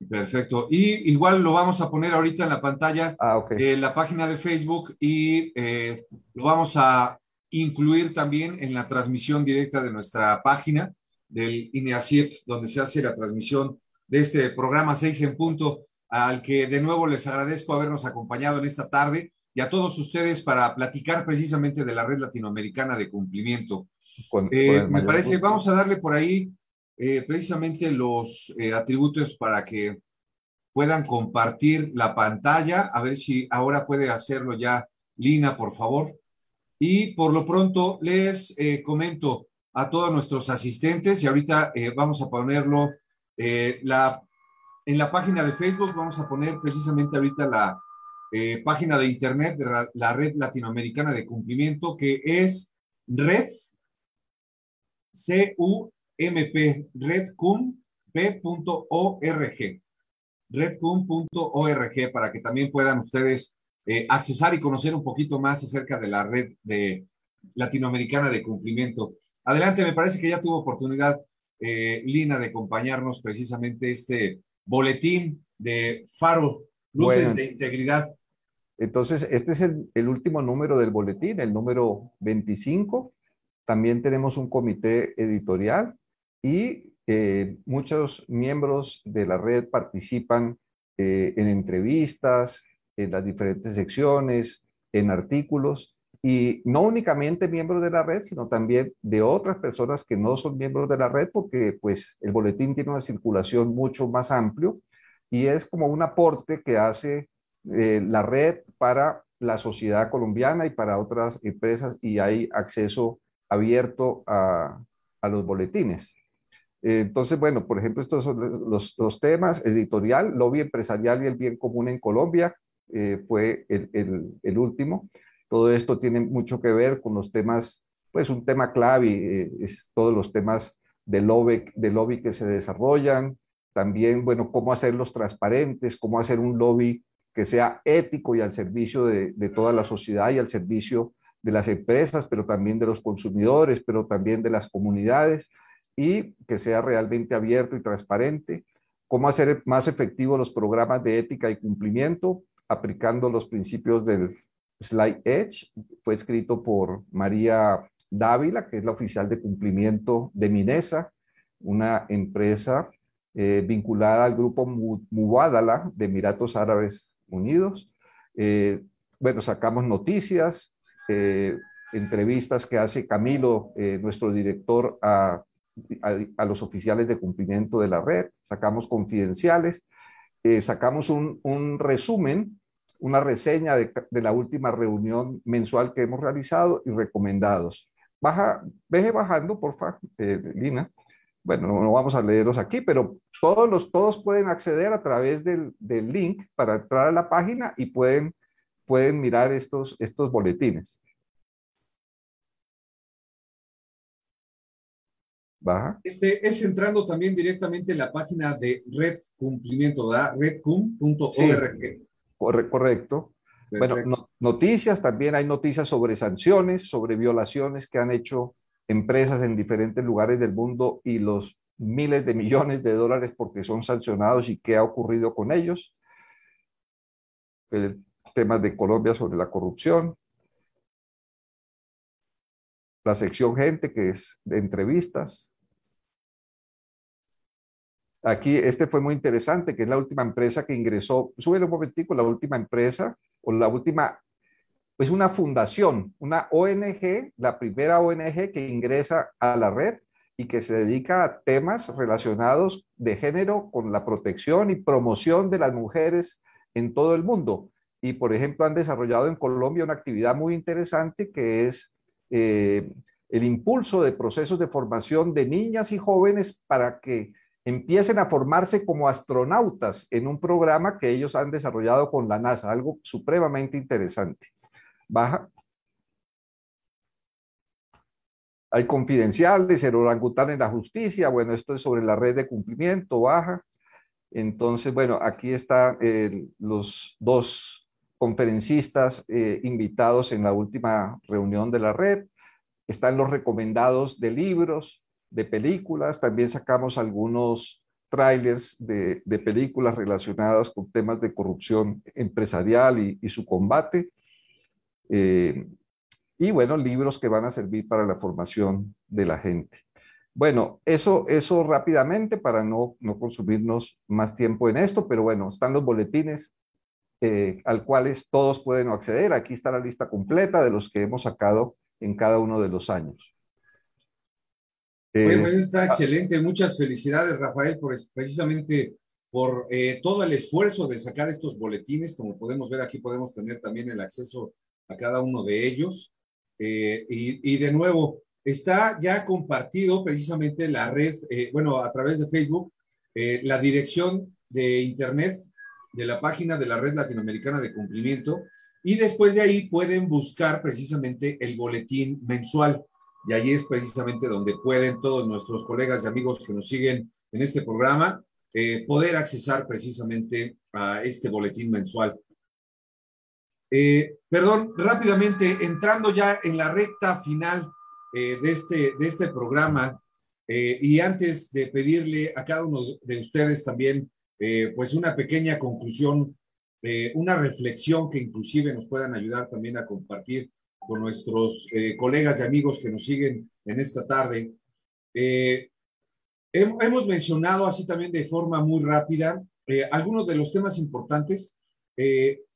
Perfecto. Y igual lo vamos a poner ahorita en la pantalla, ah, en la página de Facebook y eh, lo vamos a incluir también en la transmisión directa de nuestra página del INEACIEP, donde se hace la transmisión de este programa 6 en punto, al que de nuevo les agradezco habernos acompañado en esta tarde y a todos ustedes para platicar precisamente de la red latinoamericana de cumplimiento. Eh, me parece, vamos a darle por ahí eh, precisamente los eh, atributos para que puedan compartir la pantalla. A ver si ahora puede hacerlo ya Lina, por favor. Y por lo pronto les eh, comento a todos nuestros asistentes y ahorita vamos a ponerlo la, en la página de Facebook, vamos a poner precisamente ahorita la página de internet de la Red Latinoamericana de Cumplimiento que es red CU mp redcump.org redcum.org para que también puedan ustedes eh, accesar y conocer un poquito más acerca de la red de latinoamericana de cumplimiento. Adelante, me parece que ya tuvo oportunidad eh, Lina de acompañarnos precisamente este boletín de Faro, Luces de Integridad. Entonces, este es el, el último número del boletín, el número 25. También tenemos un comité editorial y eh, muchos miembros de la red participan eh, en entrevistas, en las diferentes secciones, en artículos, y no únicamente miembros de la red, sino también de otras personas que no son miembros de la red, porque pues el boletín tiene una circulación mucho más amplio y es como un aporte que hace eh, la red para la sociedad colombiana y para otras empresas y hay acceso abierto a, a los boletines. Entonces, bueno, por ejemplo, estos son los, los temas, editorial, lobby empresarial y el bien común en Colombia, eh, fue el, último. Todo esto tiene mucho que ver con los temas, pues un tema clave, eh, es todos los temas de lobby, de lobby que se desarrollan, también, bueno, cómo hacerlos transparentes, cómo hacer un lobby que sea ético y al servicio de toda la sociedad y al servicio de las empresas, pero también de los consumidores, pero también de las comunidades y que sea realmente abierto y transparente, cómo hacer más efectivos los programas de ética y cumplimiento, aplicando los principios del Slide Edge. Fue escrito por María Dávila, que es la oficial de cumplimiento de Minesa, una empresa eh, vinculada al grupo Mubadala de Emiratos Árabes Unidos. Eh, bueno, sacamos noticias, eh, entrevistas que hace Camilo, nuestro director, a los oficiales de cumplimiento de la red, sacamos confidenciales, sacamos un, resumen, una reseña de, de, la última reunión mensual que hemos realizado y recomendados. Baja, veje bajando, por favor, eh, Lina. Bueno, no, vamos a leerlos aquí, pero todos, los, todos pueden acceder a través del, del link para entrar a la página y pueden, pueden mirar estos, estos boletines. Este es entrando también directamente en la página de Red Cumplimiento, ¿verdad? redcum.org. correcto. Bueno, noticias, también hay noticias sobre sanciones, sobre violaciones que han hecho empresas en diferentes lugares del mundo y los miles de millones de dólares porque son sancionados y qué ha ocurrido con ellos. El tema de Colombia sobre la corrupción. La sección gente, que es de entrevistas. Aquí, este fue muy interesante, que es la última empresa que ingresó, sube un momentico, la última empresa o la última, pues una fundación, una ONG, la primera ONG que ingresa a la red y que se dedica a temas relacionados de género con la protección y promoción de las mujeres en todo el mundo. Y, por ejemplo, han desarrollado en Colombia una actividad muy interesante que es eh, el impulso de procesos de formación de niñas y jóvenes para que empiecen a formarse como astronautas en un programa que ellos han desarrollado con la NASA, algo supremamente interesante. Baja. Hay confidenciales, el orangután en la justicia, bueno, esto es sobre la red de cumplimiento, baja. Entonces, bueno, aquí están eh, los dos conferencistas eh, invitados en la última reunión de la red. Están los recomendados de libros, de películas. También sacamos algunos trailers de, películas relacionadas con temas de corrupción empresarial y, su combate. Eh, y bueno, libros que van a servir para la formación de la gente. Bueno, eso, eso rápidamente para no, no consumirnos más tiempo en esto, pero bueno, están los boletines eh, al cuales todos pueden acceder. Aquí está la lista completa de los que hemos sacado en cada uno de los años. Bueno, está excelente. Muchas felicidades, Rafael, por precisamente por eh, todo el esfuerzo de sacar estos boletines. Como podemos ver, aquí podemos tener también el acceso a cada uno de ellos. Eh, y, de nuevo, está ya compartido precisamente la red, eh, bueno, a través de Facebook, eh, la dirección de Internet de la página de la Red Latinoamericana de Cumplimiento y después de ahí pueden buscar precisamente el boletín mensual. Y ahí es precisamente donde pueden todos nuestros colegas y amigos que nos siguen en este programa poder accesar precisamente a este boletín mensual. Eh, perdón, rápidamente, entrando ya en la recta final eh, de, este, de este programa, eh, y antes de pedirle a cada uno de ustedes también, pues una pequeña conclusión, una reflexión que inclusive nos puedan ayudar también a compartir con nuestros colegas y amigos que nos siguen en esta tarde. hemos mencionado así también de forma muy rápida algunos de los temas importantes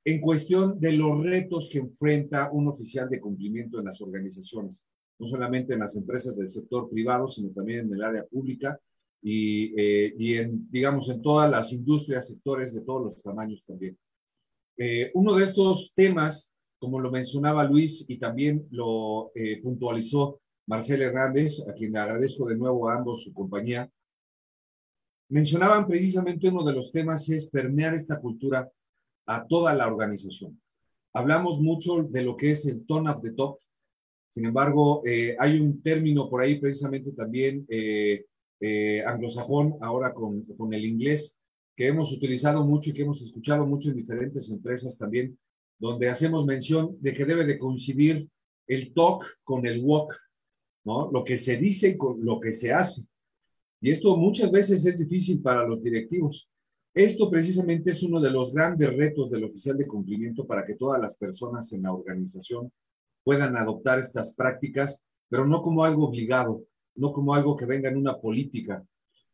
en cuestión de los retos que enfrenta un oficial de cumplimiento en las organizaciones, no solamente en las empresas del sector privado, sino también en el área pública y, eh, y en, digamos, en todas las industrias, sectores de todos los tamaños también. Eh, uno de estos temas, como lo mencionaba Luis y también lo eh, puntualizó Marcel Hernández, a quien le agradezco de nuevo a ambos su compañía, mencionaban precisamente uno de los temas es permear esta cultura a toda la organización. Hablamos mucho de lo que es el tone of the top. Sin embargo, eh, hay un término por ahí precisamente también eh, eh, anglosajón, ahora con, con el inglés, que hemos utilizado mucho y que hemos escuchado mucho en diferentes empresas también, donde hacemos mención de que debe de coincidir el talk con el walk, ¿no? Lo que se dice y con lo que se hace. Y esto muchas veces es difícil para los directivos. Esto precisamente es uno de los grandes retos del oficial de cumplimiento para que todas las personas en la organización puedan adoptar estas prácticas, pero no como algo obligado, no como algo que venga en una política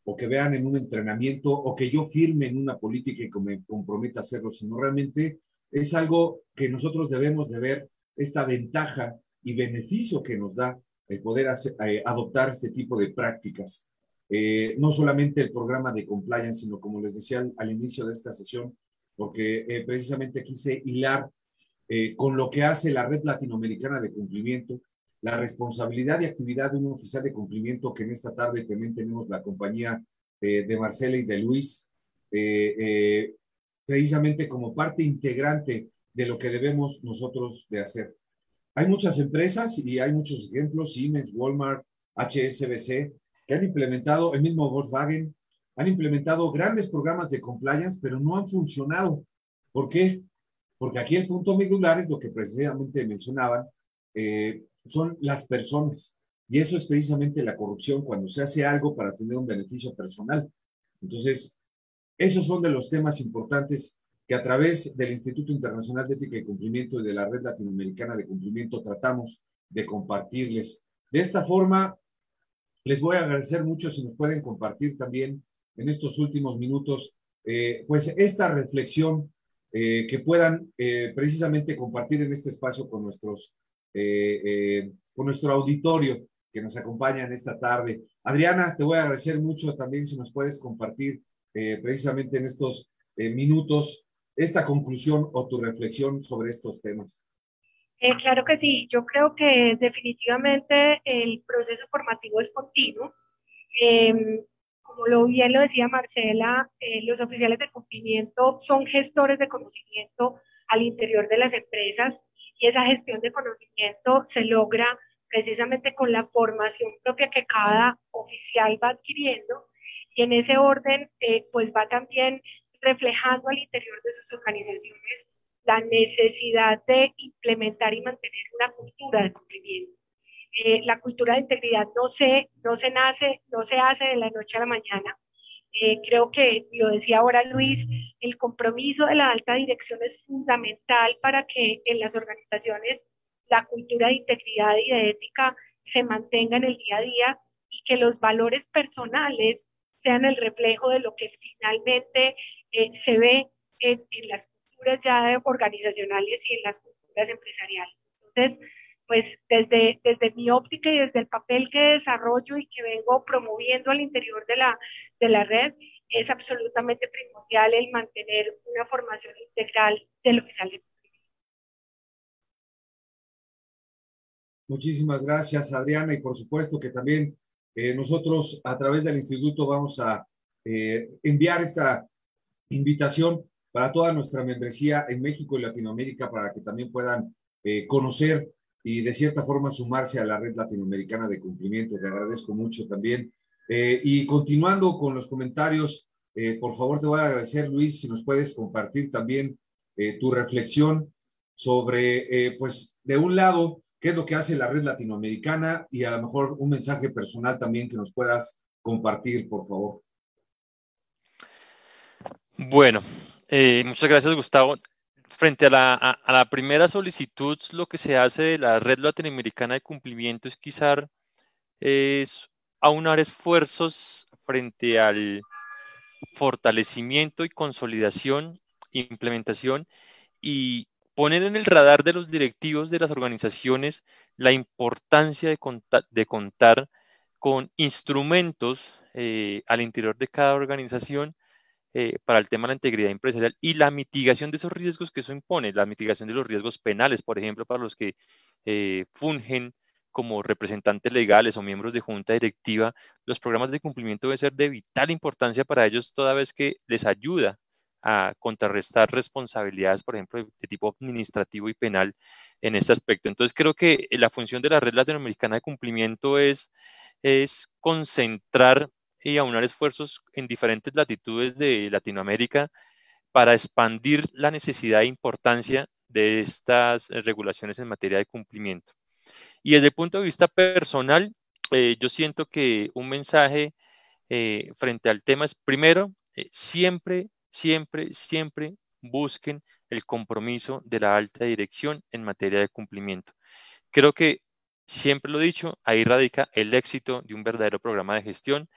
o que vean en un entrenamiento o que yo firme en una política y que me comprometa a hacerlo, sino realmente es algo que nosotros debemos de ver esta ventaja y beneficio que nos da el poder eh, adoptar este tipo de prácticas. Eh, no solamente el programa de compliance, sino como les decía al, inicio de esta sesión, porque eh, precisamente quise hilar con lo que hace la red latinoamericana de cumplimiento, la responsabilidad y actividad de un oficial de cumplimiento que en esta tarde también tenemos la compañía de Marcela y de Luis, precisamente como parte integrante de lo que debemos nosotros de hacer. Hay muchas empresas y hay muchos ejemplos, Siemens, Walmart, HSBC, han implementado, el mismo Volkswagen, han implementado grandes programas de compliance, pero no han funcionado. ¿Por qué? Porque aquí el punto medular es lo que precisamente mencionaban, eh, son las personas. Y eso es precisamente la corrupción cuando se hace algo para tener un beneficio personal. Entonces, esos son de los temas importantes que a través del Instituto Internacional de Ética y Cumplimiento y de la Red Latinoamericana de Cumplimiento tratamos de compartirles. De esta forma, les voy a agradecer mucho si nos pueden compartir también en estos últimos minutos, eh, pues esta reflexión eh, que puedan eh, precisamente compartir en este espacio con nuestros, con nuestro auditorio que nos acompaña en esta tarde. Adriana, te voy a agradecer mucho también si nos puedes compartir precisamente en estos minutos esta conclusión o tu reflexión sobre estos temas. Eh, claro que sí, yo creo que definitivamente el proceso formativo es continuo. Em, como lo bien lo decía Marcela, eh, los oficiales de cumplimiento son gestores de conocimiento al interior de las empresas y esa gestión de conocimiento se logra precisamente con la formación propia que cada oficial va adquiriendo y en ese orden eh, pues va también reflejando al interior de sus organizaciones la necesidad de implementar y mantener una cultura de cumplimiento. Eh, la cultura de integridad no se, no se nace, no se hace de la noche a la mañana. Eh, creo que, lo decía ahora Luis, el compromiso de la alta dirección es fundamental para que en las organizaciones la cultura de integridad y de ética se mantenga en el día a día y que los valores personales sean el reflejo de lo que finalmente eh, se ve en, las culturas ya organizacionales y en las culturas empresariales. Entonces, pues desde, desde mi óptica y desde el papel que desarrollo y que vengo promoviendo al interior de la, de la red, es absolutamente primordial el mantener una formación integral del oficial de Muchísimas gracias, Adriana, y por supuesto que también eh, nosotros a través del instituto vamos a eh, enviar esta invitación para toda nuestra membresía en México y Latinoamérica para que también puedan eh, conocer y de cierta forma sumarse a la red latinoamericana de cumplimiento. Te agradezco mucho también. y continuando con los comentarios, por favor te voy a agradecer, Luis, si nos puedes compartir también tu reflexión sobre, pues, de un lado, qué es lo que hace la red latinoamericana y a lo mejor un mensaje personal también que nos puedas compartir, por favor. Bueno, eh, muchas gracias, Gustavo. Frente a la, a, la, primera solicitud, lo que se hace de la red latinoamericana de cumplimiento es quizás es aunar esfuerzos frente al fortalecimiento y consolidación, implementación y poner en el radar de los directivos de las organizaciones la importancia de, contar, con instrumentos eh, al interior de cada organización eh, para el tema de la integridad empresarial y la mitigación de esos riesgos que eso impone, la mitigación de los riesgos penales, por ejemplo, para los que eh, fungen como representantes legales o miembros de junta directiva, los programas de cumplimiento deben ser de vital importancia para ellos toda vez que les ayuda a contrarrestar responsabilidades, por ejemplo, de, tipo administrativo y penal en este aspecto. Entonces, creo que la función de la red latinoamericana de cumplimiento es, es concentrar y aunar esfuerzos en diferentes latitudes de Latinoamérica para expandir la necesidad e importancia de estas eh, regulaciones en materia de cumplimiento. Y desde el punto de vista personal, eh, yo siento que un mensaje eh, frente al tema es, primero, siempre siempre, siempre busquen el compromiso de la alta dirección en materia de cumplimiento. Creo que, siempre lo he dicho, ahí radica el éxito de un verdadero programa de gestión.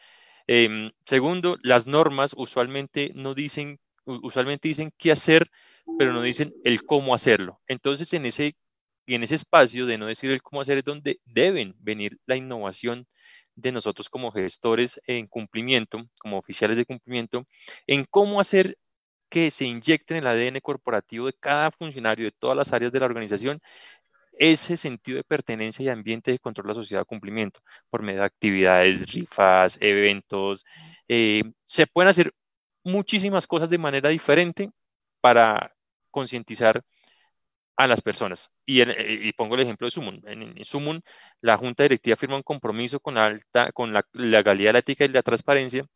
Em, segundo, las normas usualmente no dicen, usualmente dicen qué hacer, pero no dicen el cómo hacerlo. Entonces, en ese, en ese espacio de no decir el cómo hacer es donde deben venir la innovación de nosotros como gestores en cumplimiento, como oficiales de cumplimiento, en cómo hacer que se inyecte en el ADN corporativo de cada funcionario de todas las áreas de la organización ese sentido de pertenencia y ambiente de control de la sociedad de cumplimiento por medio de actividades, rifas, eventos. Eh, se pueden hacer muchísimas cosas de manera diferente para concientizar a las personas. Y, y, pongo el ejemplo de Sumun. En, Sumun, la junta directiva firma un compromiso con, alta, con la legalidad, la ética y la transparencia,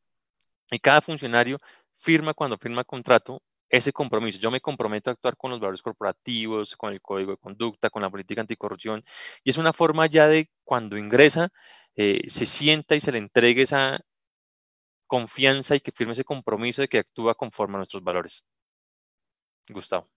y cada funcionario firma cuando firma contrato ese compromiso. Yo me comprometo a actuar con los valores corporativos, con el código de conducta, con la política anticorrupción, y es una forma ya de cuando ingresa, eh, se sienta y se le entregue esa confianza y que firme ese compromiso de que actúa conforme a nuestros valores. Gustavo.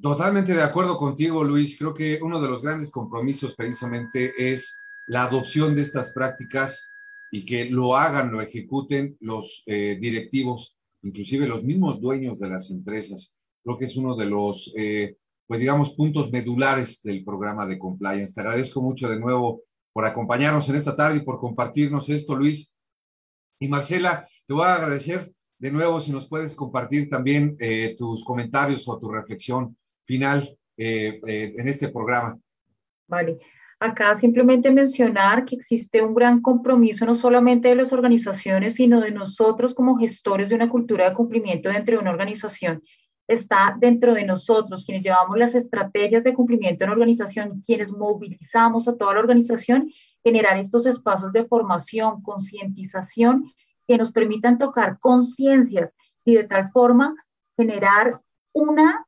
Totalmente de acuerdo contigo, Luis. Creo que uno de los grandes compromisos precisamente es la adopción de estas prácticas y que lo hagan, lo ejecuten los eh, directivos, inclusive los mismos dueños de las empresas. Creo que es uno de los, eh, pues digamos, puntos medulares del programa de compliance. Te agradezco mucho de nuevo por acompañarnos en esta tarde y por compartirnos esto, Luis. Y Marcela, te voy a agradecer de nuevo si nos puedes compartir también eh, tus comentarios o tu reflexión final eh, eh, en este programa. Vale. Acá simplemente mencionar que existe un gran compromiso no solamente de las organizaciones, sino de nosotros como gestores de una cultura de cumplimiento dentro de una organización. está dentro de nosotros, quienes llevamos las estrategias de cumplimiento en organización, quienes movilizamos a toda la organización, generar estos espacios de formación, concientización, que nos permitan tocar conciencias y de tal forma generar una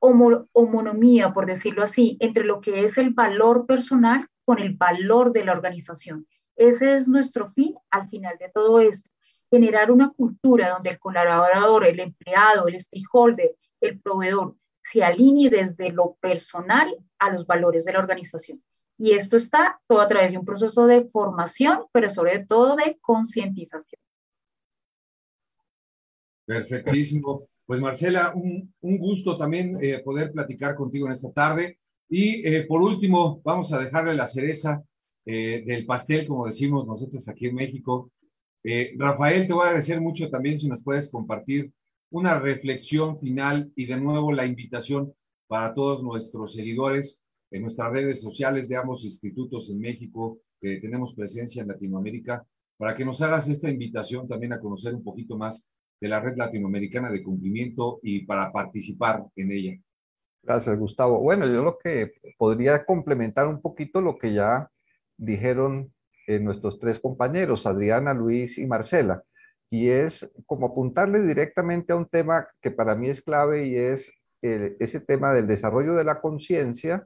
homonomía, por decirlo así, entre lo que es el valor personal con el valor de la organización. Ese es nuestro fin al final de todo esto generar una cultura donde el colaborador, el empleado, el stakeholder, el proveedor se alinee desde lo personal a los valores de la organización. Y esto está todo a través de un proceso de formación, pero sobre todo de concientización. Perfectísimo. Pues Marcela, un, gusto también eh, poder platicar contigo en esta tarde. Y eh, por último, vamos a dejarle la cereza eh, del pastel, como decimos nosotros aquí en México, Rafael, te voy a agradecer mucho también si nos puedes compartir una reflexión final y de nuevo la invitación para todos nuestros seguidores en nuestras redes sociales de ambos institutos en México, que tenemos presencia en Latinoamérica, para que nos hagas esta invitación también a conocer un poquito más de la red latinoamericana de cumplimiento y para participar en ella. Gracias, Gustavo. Bueno, yo lo que podría complementar un poquito lo que ya dijeron nuestros tres compañeros, Adriana, Luis y Marcela. Y es como apuntarle directamente a un tema que para mí es clave y es ese tema del desarrollo de la conciencia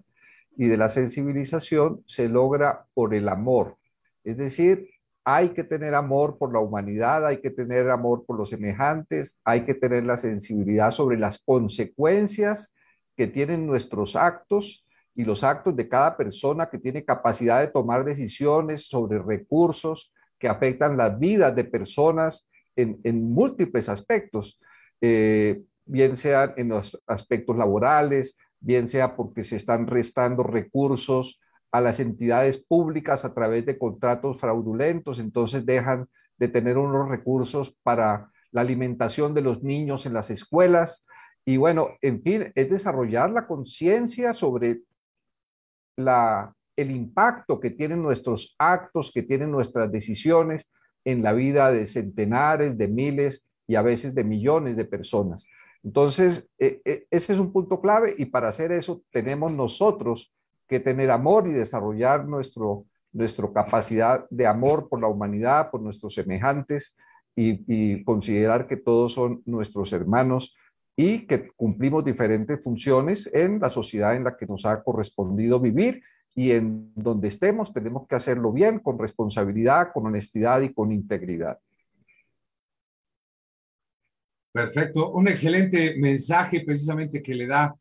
y de la sensibilización se logra por el amor. Es decir, hay que tener amor por la humanidad, hay que tener amor por los semejantes, hay que tener la sensibilidad sobre las consecuencias que tienen nuestros actos y los actos de cada persona que tiene capacidad de tomar decisiones sobre recursos que afectan las vidas de personas en, múltiples aspectos, eh, bien sea en los aspectos laborales, bien sea porque se están restando recursos a las entidades públicas a través de contratos fraudulentos, entonces dejan de tener unos recursos para la alimentación de los niños en las escuelas. Y bueno, en fin, es desarrollar la conciencia sobre el impacto que tienen nuestros actos, que tienen nuestras decisiones en la vida de centenares, de miles y a veces de millones de personas. Entonces, e, e, ese es un punto clave y para hacer eso tenemos nosotros que tener amor y desarrollar nuestro, nuestra capacidad de amor por la humanidad, por nuestros semejantes y, y considerar que todos son nuestros hermanos y que cumplimos diferentes funciones en la sociedad en la que nos ha correspondido vivir y en donde estemos tenemos que hacerlo bien, con responsabilidad, con honestidad y con integridad. Perfecto, un excelente mensaje precisamente que le da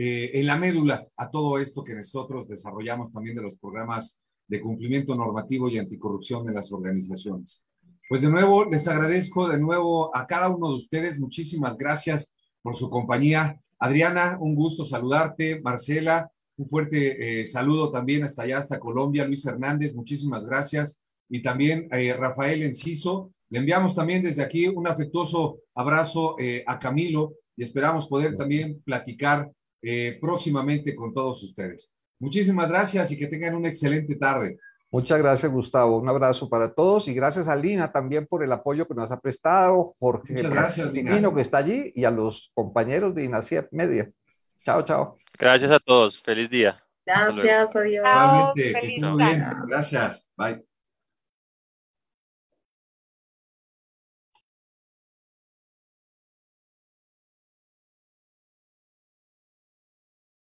eh, en la médula a todo esto que nosotros desarrollamos también de los programas de cumplimiento normativo y anticorrupción de las organizaciones. Pues de nuevo, les agradezco de nuevo a cada uno de ustedes, muchísimas gracias por su compañía. Adriana, un gusto saludarte. Marcela, un fuerte eh, saludo también hasta allá, hasta Colombia. Luis Hernández, muchísimas gracias. Y también eh, Rafael Enciso. Le enviamos también desde aquí un afectuoso abrazo eh, a Camilo y esperamos poder también platicar próximamente con todos ustedes. Muchísimas gracias y que tengan una excelente tarde. Muchas gracias, Gustavo. Un abrazo para todos y gracias a Lina también por el apoyo que nos ha prestado, Jorge Muchas gracias, Divino que está allí y a los compañeros de Inaciep Media. Chao, chao. Gracias a todos. Feliz día. Gracias, adiós. Igualmente, que estén muy bien. Gracias. Bye.